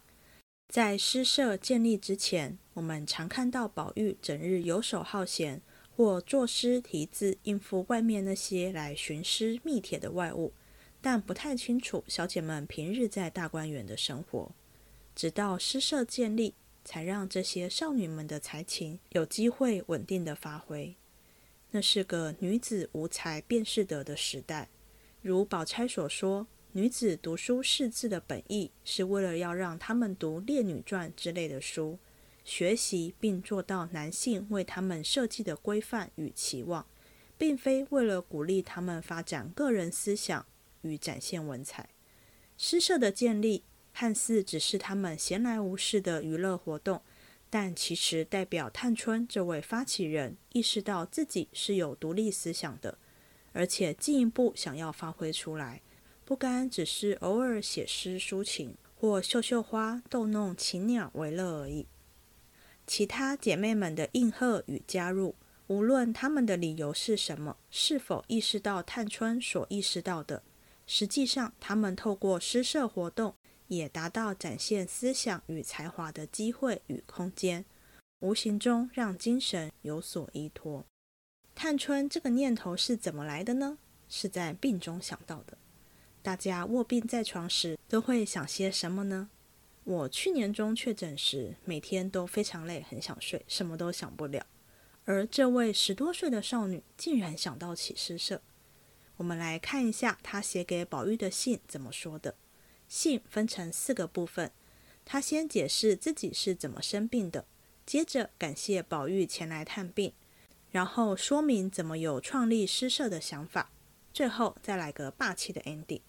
在诗社建立之前，我们常看到宝玉整日游手好闲。或作诗题字，应付外面那些来寻诗觅帖的外物，但不太清楚小姐们平日在大观园的生活。直到诗社建立，才让这些少女们的才情有机会稳定的发挥。那是个女子无才便是德的时代。如宝钗所说，女子读书识字的本意，是为了要让他们读《列女传》之类的书，学习并做到男性为他们设计的规范与期望，并非为了鼓励他们发展个人思想与展现文采。诗社的建立，看似只是他们闲来无事的娱乐活动。但其实代表探春这位发起人意识到自己是有独立思想的，而且进一步想要发挥出来，不甘只是偶尔写诗抒情或绣绣花逗弄禽鸟为乐而已。其他姐妹们的应和与加入，无论她们的理由是什么，是否意识到探春所意识到的，实际上她们透过诗社活动。也达到展现思想与才华的机会与空间，无形中让精神有所依托。探春这个念头是怎么来的呢？是在病中想到的。大家卧病在床时都会想些什么呢？我去年中确诊时，每天都非常累，很想睡，什么都想不了。而这位十多岁的少女竟然想到起诗社。我们来看一下她写给宝玉的信怎么说的。信分成四个部分，她先解释自己是怎么生病的，接着感谢宝玉前来探病，然后说明怎么有创立诗社的想法，最后再来个霸气的 ending。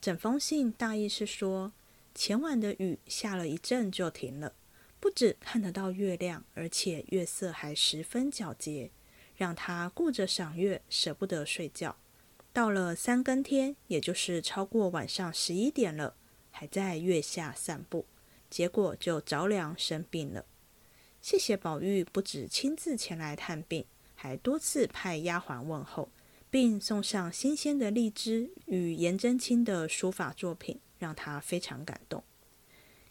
整封信大意是说，前晚的雨下了一阵就停了，不止看得到月亮，而且月色还十分皎洁，让他顾着赏月，舍不得睡觉。到了三更天，也就是超过晚上十一点了，还在月下散步，结果就着凉生病了。谢谢宝玉不止亲自前来探病，还多次派丫鬟问候，并送上新鲜的荔枝与颜真卿的书法作品，让他非常感动。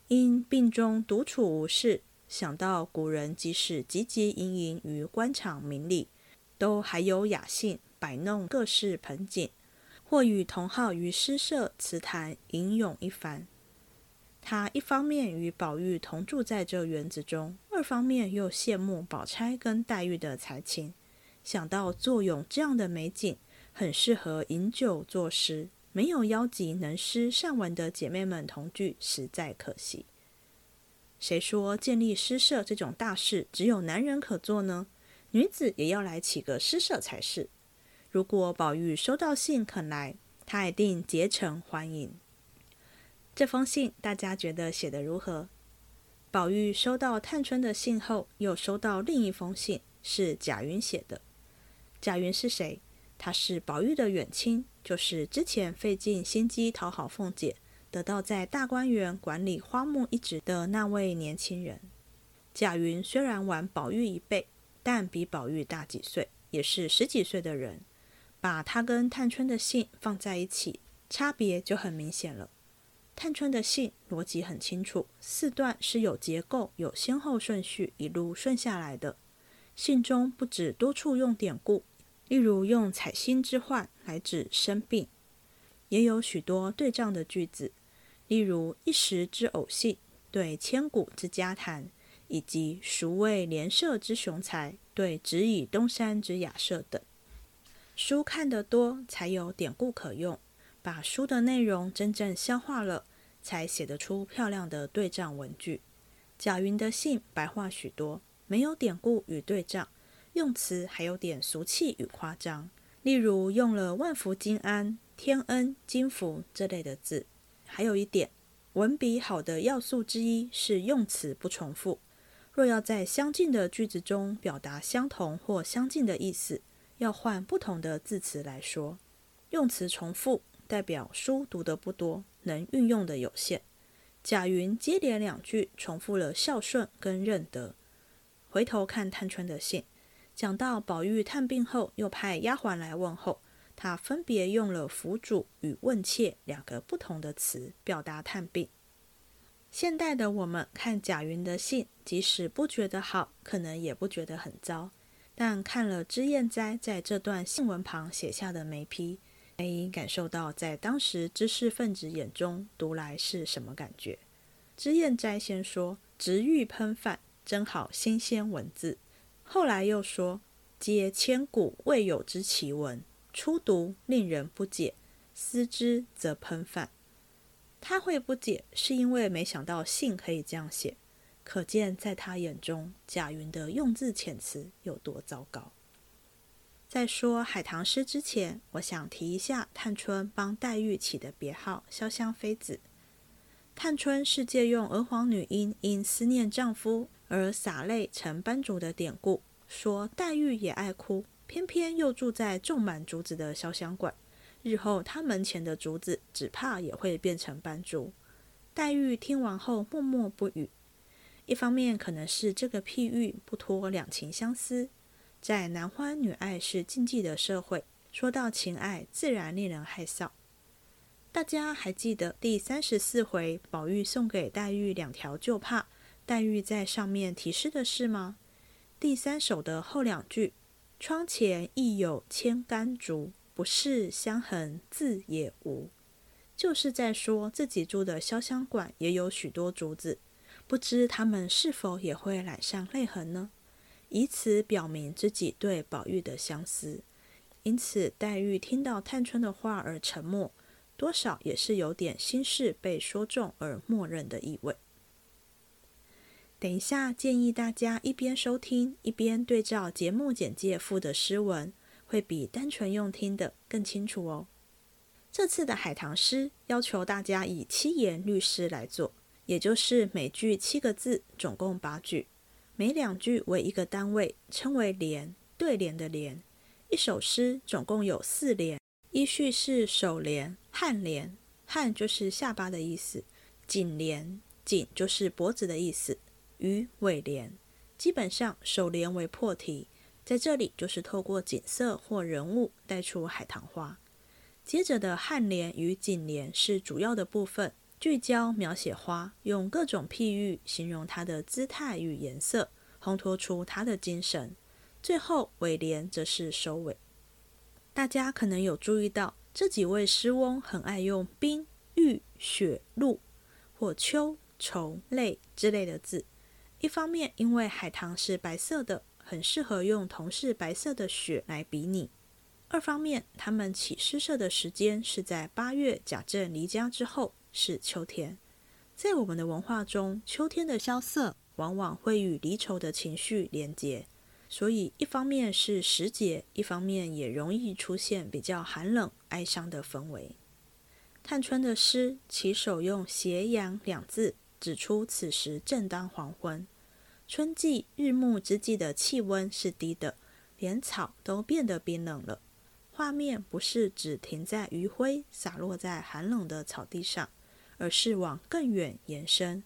因病中独处无事，想到古人即使汲汲营营于官场名利，都还有雅兴。摆弄各式盆景，或与同好于诗社词坛吟咏一番。他一方面与宝玉同住在这园子中，二方面又羡慕宝钗跟黛玉的才情，想到坐拥这样的美景，很适合饮酒作诗，没有邀集能诗善文的姐妹们同聚，实在可惜。谁说建立诗社这种大事只有男人可做呢？女子也要来起个诗社才是。如果宝玉收到信肯来，他一定竭诚欢迎。这封信大家觉得写得如何？宝玉收到探春的信后，又收到另一封信，是贾云写的。贾云是谁？他是宝玉的远亲，就是之前费尽心机讨好凤姐，得到在大观园管理花木一职的那位年轻人。贾云虽然晚宝玉一辈，但比宝玉大几岁，也是十几岁的人。把他跟探春的信放在一起，差别就很明显了。探春的信逻辑很清楚，四段是有结构、有先后顺序，一路顺下来的。信中不止多处用典故，例如用“采薪之患”来指生病，也有许多对仗的句子，例如“一时之偶信”对“千古之佳谈”，以及“孰谓连射之雄才”对“只以东山之雅舍”等。书看得多，才有典故可用。把书的内容真正消化了，才写得出漂亮的对仗文句。贾云的信白话许多，没有典故与对仗，用词还有点俗气与夸张。例如用了“万福金安”“天恩”“金福”这类的字。还有一点，文笔好的要素之一是用词不重复。若要在相近的句子中表达相同或相近的意思。要换不同的字词来说，用词重复代表书读得不多，能运用的有限。贾云接连两句重复了孝顺跟认得。回头看探春的信，讲到宝玉探病后，又派丫鬟来问候，他分别用了辅主与问切两个不同的词表达探病。现代的我们看贾云的信，即使不觉得好，可能也不觉得很糟。但看了脂砚斋在这段信文旁写下的眉批，可以感受到在当时知识分子眼中读来是什么感觉。脂砚斋先说“直欲喷饭，真好新鲜文字”，后来又说皆千古未有之奇闻，初读令人不解，思之则喷饭。他会不解，是因为没想到信可以这样写，可见在他眼中，贾云的用字遣词有多糟糕。在说海棠诗之前，我想提一下探春帮黛玉起的别号“潇湘妃子”。探春是借用娥皇女英因思念丈夫而洒泪成斑竹的典故，说黛玉也爱哭，偏偏又住在种满竹子的潇湘馆。日后他门前的竹子，只怕也会变成斑竹。黛玉听完后默默不语。一方面可能是这个譬喻不脱两情相思，在男欢女爱是禁忌的社会，说到情爱，自然令人害臊。大家还记得第三十四回宝玉送给黛玉两条旧帕，黛玉在上面提示的是吗？第三首的后两句：“窗前亦有千竿竹，不是香痕自也无。”就是在说自己住的潇湘馆也有许多竹子，不知他们是否也会染上泪痕呢？以此表明自己对宝玉的相思。因此，黛玉听到探春的话而沉默。多少也是有点心事被说中而默认的意味。等一下，建议大家一边收听一边对照节目简介附的诗文，会比单纯用听的更清楚哦。这次的海棠诗要求大家以七言律诗来做，也就是每句七个字，总共八句，每两句为一个单位，称为联，对联的联。一首诗总共有四联。依序是首联、颔联，颔就是下巴的意思；颈联，颈就是脖子的意思；与尾联。基本上首联为破题，在这里就是透过景色或人物带出海棠花。接着的颔联与颈联是主要的部分，聚焦描写花，用各种譬喻形容它的姿态与颜色，烘托出它的精神。最后尾联则是收尾。大家可能有注意到，这几位诗翁很爱用冰、玉、雪、露或秋、愁、泪之类的字。一方面，因为海棠是白色的，很适合用同是白色的雪来比拟；二方面，他们起诗社的时间是在八月贾政离家之后，是秋天。在我们的文化中，秋天的萧瑟往往会与离愁的情绪连结。所以，一方面是时节，一方面也容易出现比较寒冷、哀伤的氛围。探春的诗起首用“斜阳”两字，指出此时正当黄昏，春季日暮之际的气温是低的，连草都变得冰冷了。画面不是只停在余晖洒落在寒冷的草地上，而是往更远延伸，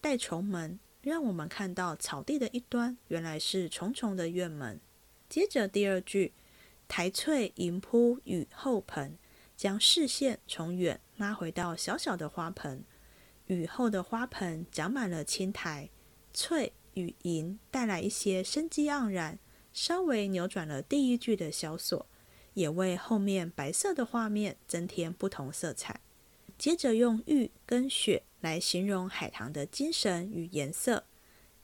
带重门。让我们看到草地的一端原来是重重的院门。接着第二句“苔翠盈铺雨后盆”，将视线从远拉回到小小的花盆。雨后的花盆长满了青苔，翠与银带来一些生机盎然，稍微扭转了第一句的萧索，也为后面白色的画面增添不同色彩。接着用玉跟雪。来形容海棠的精神与颜色，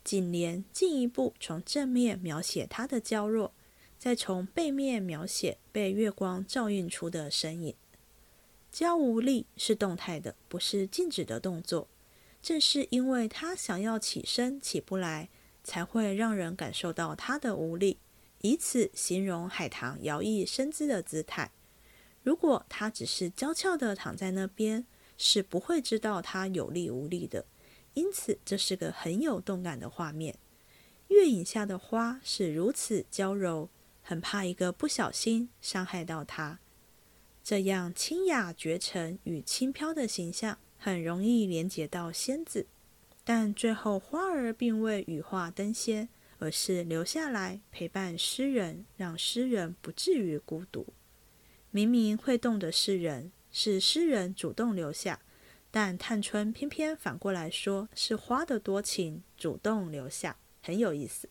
紧连进一步从正面描写它的娇弱，再从背面描写被月光照映出的身影。娇无力是动态的，不是静止的动作。正是因为他想要起身起不来，才会让人感受到他的无力，以此形容海棠摇曳身姿的姿态。如果他只是娇俏的躺在那边，是不会知道他有力无力的，因此这是个很有动感的画面。月影下的花是如此娇柔，很怕一个不小心伤害到它。这样清雅绝尘与轻飘的形象，很容易连接到仙子。但最后花儿并未羽化登仙，而是留下来陪伴诗人，让诗人不至于孤独。明明会动的是人。是诗人主动留下，但探春偏偏反过来说是花的多情，主动留下，很有意思。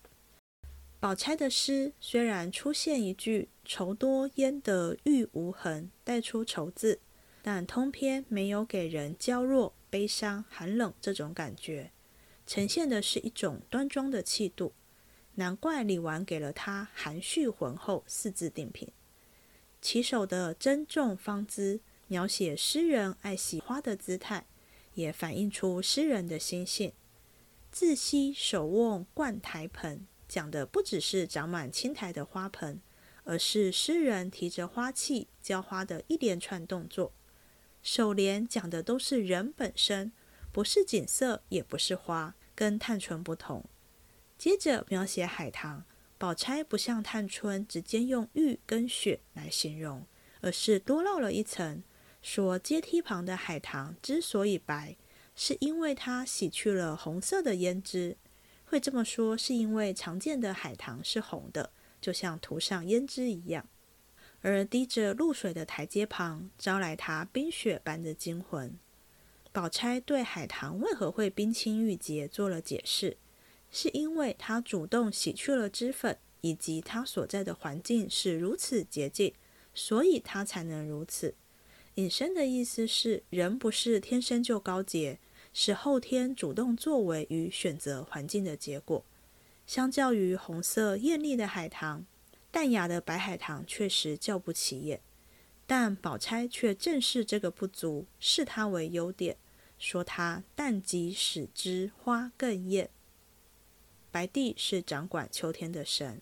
宝钗的诗虽然出现一句“愁多焉得玉无痕”，带出愁字，但通篇没有给人娇弱、悲伤、寒冷这种感觉，呈现的是一种端庄的气度。难怪李纨给了他含蓄浑厚四字定评。起手的珍重芳姿，描写诗人爱惜花的姿态，也反映出诗人的心性。自惜手握灌台盆，讲的不只是长满青苔的花盆，而是诗人提着花器浇花的一连串动作。首联讲的都是人本身，不是景色，也不是花，跟探春不同。接着描写海棠。宝钗不像探春直接用玉跟雪来形容，而是多露了一层，说阶梯旁的海棠之所以白，是因为它洗去了红色的胭脂。会这么说，是因为常见的海棠是红的，就像涂上胭脂一样。而滴着露水的台阶旁，招来它冰雪般的惊魂。宝钗对海棠为何会冰清玉洁做了解释。是因为她主动洗去了脂粉，以及她所在的环境是如此洁净，所以她才能如此。引申的意思是，人不是天生就高洁，是后天主动作为与选择环境的结果。相较于红色艳丽的海棠，淡雅的白海棠确实较不起眼，但宝钗却正视这个不足，视它为优点，说它淡极使之花更艳。白帝是掌管秋天的神，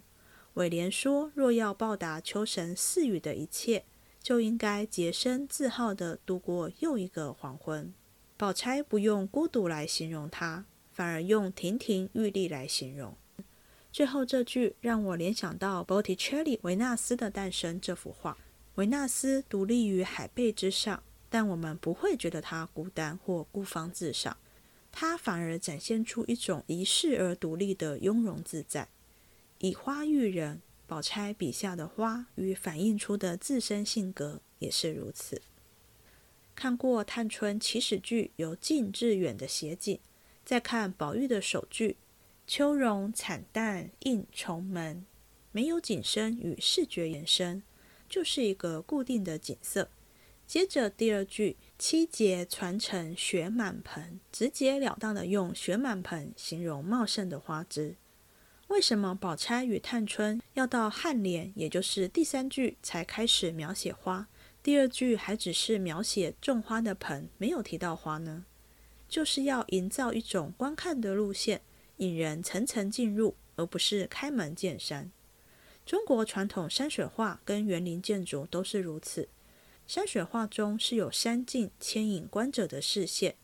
尾联说：若要报答秋神赐予的一切，就应该洁身自好的度过又一个黄昏。宝钗不用孤独来形容他，反而用亭亭玉立来形容。最后这句让我联想到 Botticelli 维纳斯的诞生这幅画。维纳斯独立于海贝之上，但我们不会觉得他孤单或孤芳自赏。他反而展现出一种遗世而独立的雍容自在。以花喻人，宝钗笔下的花与反映出的自身性格也是如此。看过探春起始句由近至远的写景，再看宝玉的首句“秋容惨淡映重门”，没有景深与视觉延伸，就是一个固定的景色。接着第二句。七节传承雪满盆，直截了当的用雪满盆形容茂盛的花枝。为什么宝钗与探春要到颔联，也就是第三句才开始描写花？第二句还只是描写种花的盆，没有提到花呢？就是要营造一种观看的路线，引人层层进入，而不是开门见山。中国传统山水画跟园林建筑都是如此。山水画中是有山径牵引观者的视线，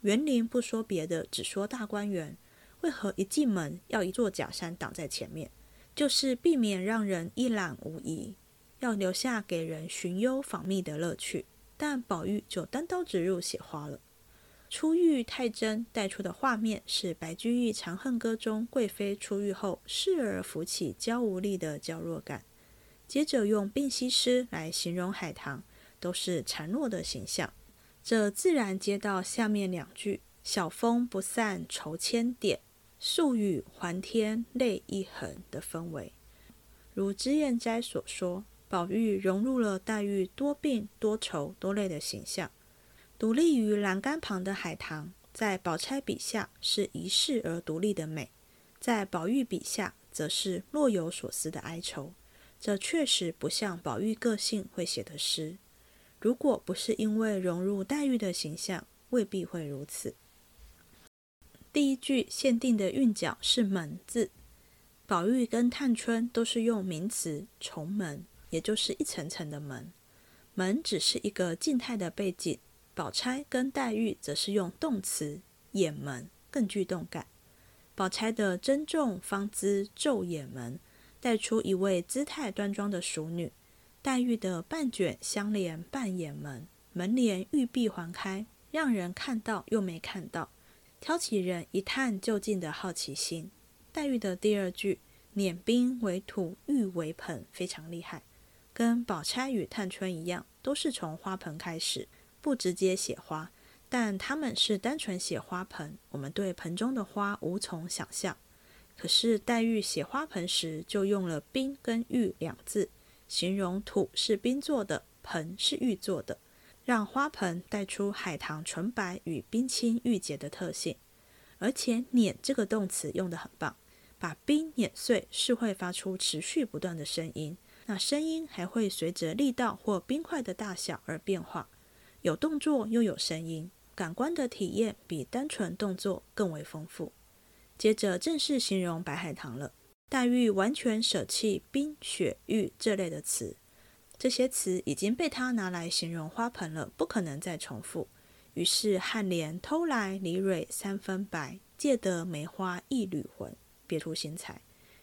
园林不说别的，只说大观园。为何一进门要一座假山挡在前面？就是避免让人一览无遗，要留下给人寻幽访觅的乐趣。但宝玉就单刀直入写花了。出浴太真带出的画面是白居易《长恨歌》中贵妃出狱后侍儿扶起娇无力的娇弱感。接着用病西施来形容海棠。都是孱弱的形象，这自然接到下面两句“晓风不散愁千点，宿雨还天泪一痕”的氛围。如脂砚斋所说，宝玉融入了黛玉多病多愁多累的形象。独立于栏杆旁的海棠，在宝钗笔下是一世而独立的美，在宝玉笔下则是若有所思的哀愁。这确实不像宝玉个性会写的诗。如果不是因为融入黛玉的形象，未必会如此。第一句限定的韵脚是“门”字，宝玉跟探春都是用名词“重门”，也就是一层层的门。门只是一个静态的背景，宝钗跟黛玉则是用动词“掩门”，更具动感。宝钗的珍重芳姿昼掩门，带出一位姿态端庄的淑女。黛玉的半卷相连半掩门，门帘玉臂环开，让人看到又没看到，挑起人一探究竟的好奇心。黛玉的第二句“碾冰为土，玉为盆”非常厉害，跟宝钗与探春一样，都是从花盆开始，不直接写花，但他们是单纯写花盆，我们对盆中的花无从想象。可是黛玉写花盆时，就用了“冰”跟“玉”两字。形容土是冰做的，盆是玉做的，让花盆带出海棠纯白与冰清玉洁的特性。而且“碾”这个动词用得很棒，把冰碾碎是会发出持续不断的声音，那声音还会随着力道或冰块的大小而变化，有动作又有声音，感官的体验比单纯动作更为丰富。接着正式形容白海棠了，黛玉完全舍弃冰、雪、玉这类的词，这些词已经被他拿来形容花盆了，不可能再重复。于是颔联偷来离蕊三分白，借得梅花一缕魂。别出心裁，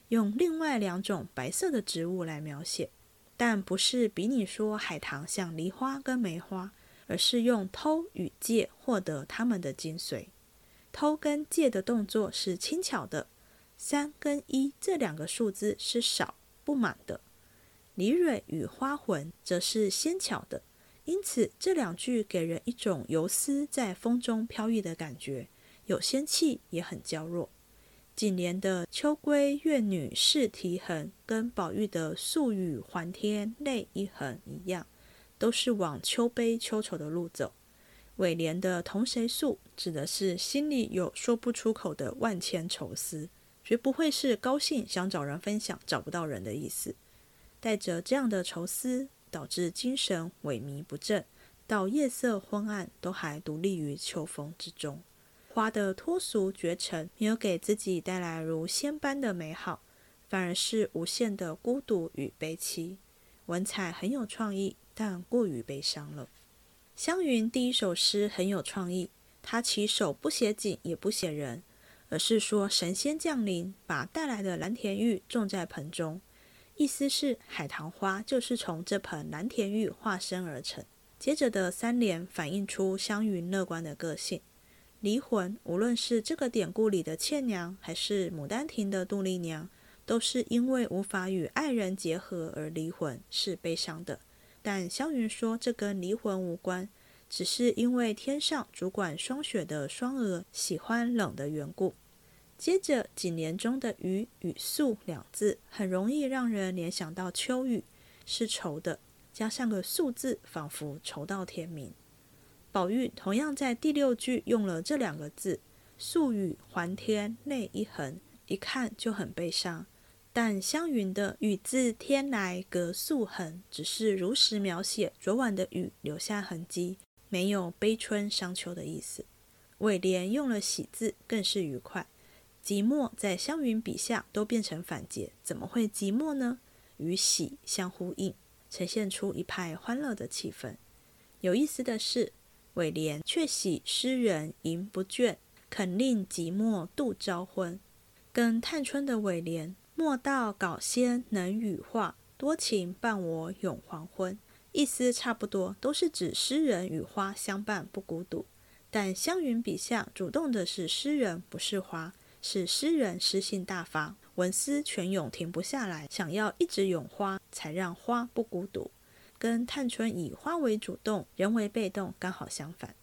用另外两种白色的植物来描写，但不是比你说海棠像梨花跟梅花，而是用偷与借获得它们的精髓。偷跟借的动作是轻巧的，三跟一这两个数字是少不满的。梨蕊与花魂则是纤巧的，因此这两句给人一种游丝在风中飘逸的感觉，有仙气也很娇弱。近年的“秋闺怨女试啼痕”跟宝玉的“素雨还天泪一痕”一样，都是往秋悲秋愁的路走。尾联的“同谁诉”指的是心里有说不出口的万千愁思，绝不会是高兴想找人分享找不到人的意思。带着这样的愁思，导致精神萎靡不振，到夜色昏暗都还独立于秋风之中。花的脱俗绝尘，没有给自己带来如仙般的美好，反而是无限的孤独与悲戚。文采很有创意，但过于悲伤了。湘云第一首诗很有创意，他起手不写景也不写人，而是说神仙降临，把带来的蓝田玉种在盆中，意思是海棠花就是从这盆蓝田玉化身而成。接着的三联反映出湘云乐观的个性。离魂，无论是这个典故里的倩娘，还是《牡丹亭》的杜丽娘，都是因为无法与爱人结合而离魂，是悲伤的。但湘云说这跟离魂无关，只是因为天上主管霜雪的双娥喜欢冷的缘故。接着几年中的“雨”与“素”两字，很容易让人联想到秋雨，是愁的，加上个“素”字，仿佛愁到天明。宝玉同样在第六句用了这两个字“素雨还天泪一痕”，一看就很悲伤。但湘云的“雨自天来隔素痕”只是如实描写昨晚的雨留下痕迹，没有悲春伤秋的意思。尾联用了喜字，更是愉快。寂寞在湘云笔下都变成反结，怎么会寂寞呢？与喜相呼应，呈现出一派欢乐的气氛。有意思的是。尾联却喜诗人吟不倦，肯令寂寞度朝昏，跟探春的尾联莫道稿仙能羽化，多情伴我永黄昏，意思差不多，都是指诗人与花相伴不孤独。但湘云笔下主动的是诗人，不是花，是诗人诗性大发，文思泉涌停不下来，想要一直咏花，才让花不孤独。跟探春以花为主动，人为被动，刚好相反。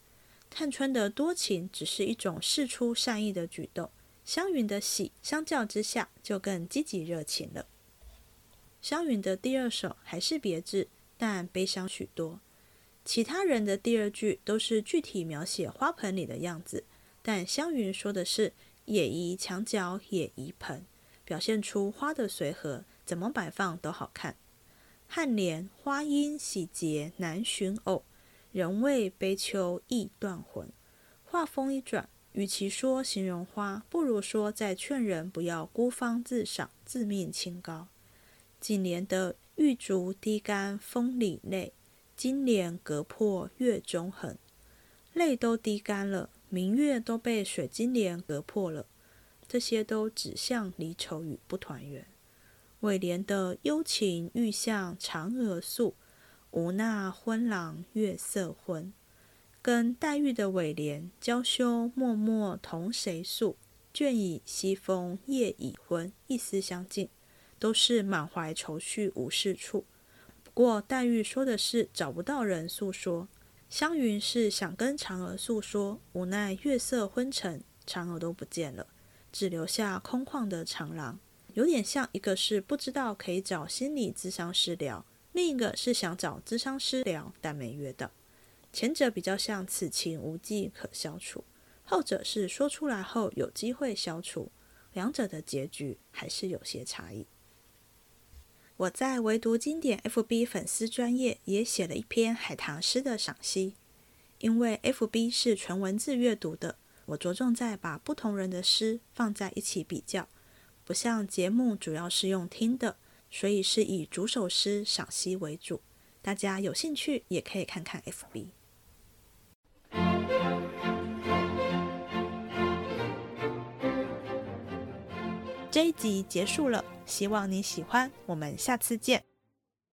探春的多情只是一种示出善意的举动，湘云的喜相较之下就更积极热情了。湘云的第二首还是别致，但悲伤许多。其他人的第二句都是具体描写花盆里的样子，但湘云说的是“野移墙角野移盆”，表现出花的随和，怎么摆放都好看。颔联花因喜结难寻偶，人为悲秋意断魂。话锋一转，与其说形容花，不如说在劝人不要孤芳自赏、自命清高。近年的玉竹滴干风里泪，金莲隔破月中痕。泪都滴干了，明月都被水晶帘隔破了，这些都指向离愁与不团圆。尾联的幽情欲向嫦娥诉，无那昏郎月色昏，跟黛玉的尾联娇羞脉脉同谁诉，倦倚西风夜已昏，意思相近，都是满怀愁绪无是处。不过黛玉说的是找不到人诉说，湘云是想跟嫦娥诉说，无奈月色昏沉，嫦娥都不见了，只留下空旷的长廊。有点像，一个是不知道可以找心理咨商师聊，另一个是想找咨商师聊，但没约到。前者比较像此情无计可消除，后者是说出来后有机会消除。两者的结局还是有些差异。我在唯读经典 FB 粉丝专业也写了一篇海棠诗的赏析，因为 FB 是纯文字阅读的，我着重在把不同人的诗放在一起比较，不像节目主要是用听的，所以是以主首诗赏析为主。大家有兴趣也可以看看 FB。这一集结束了，希望你喜欢，我们下次见。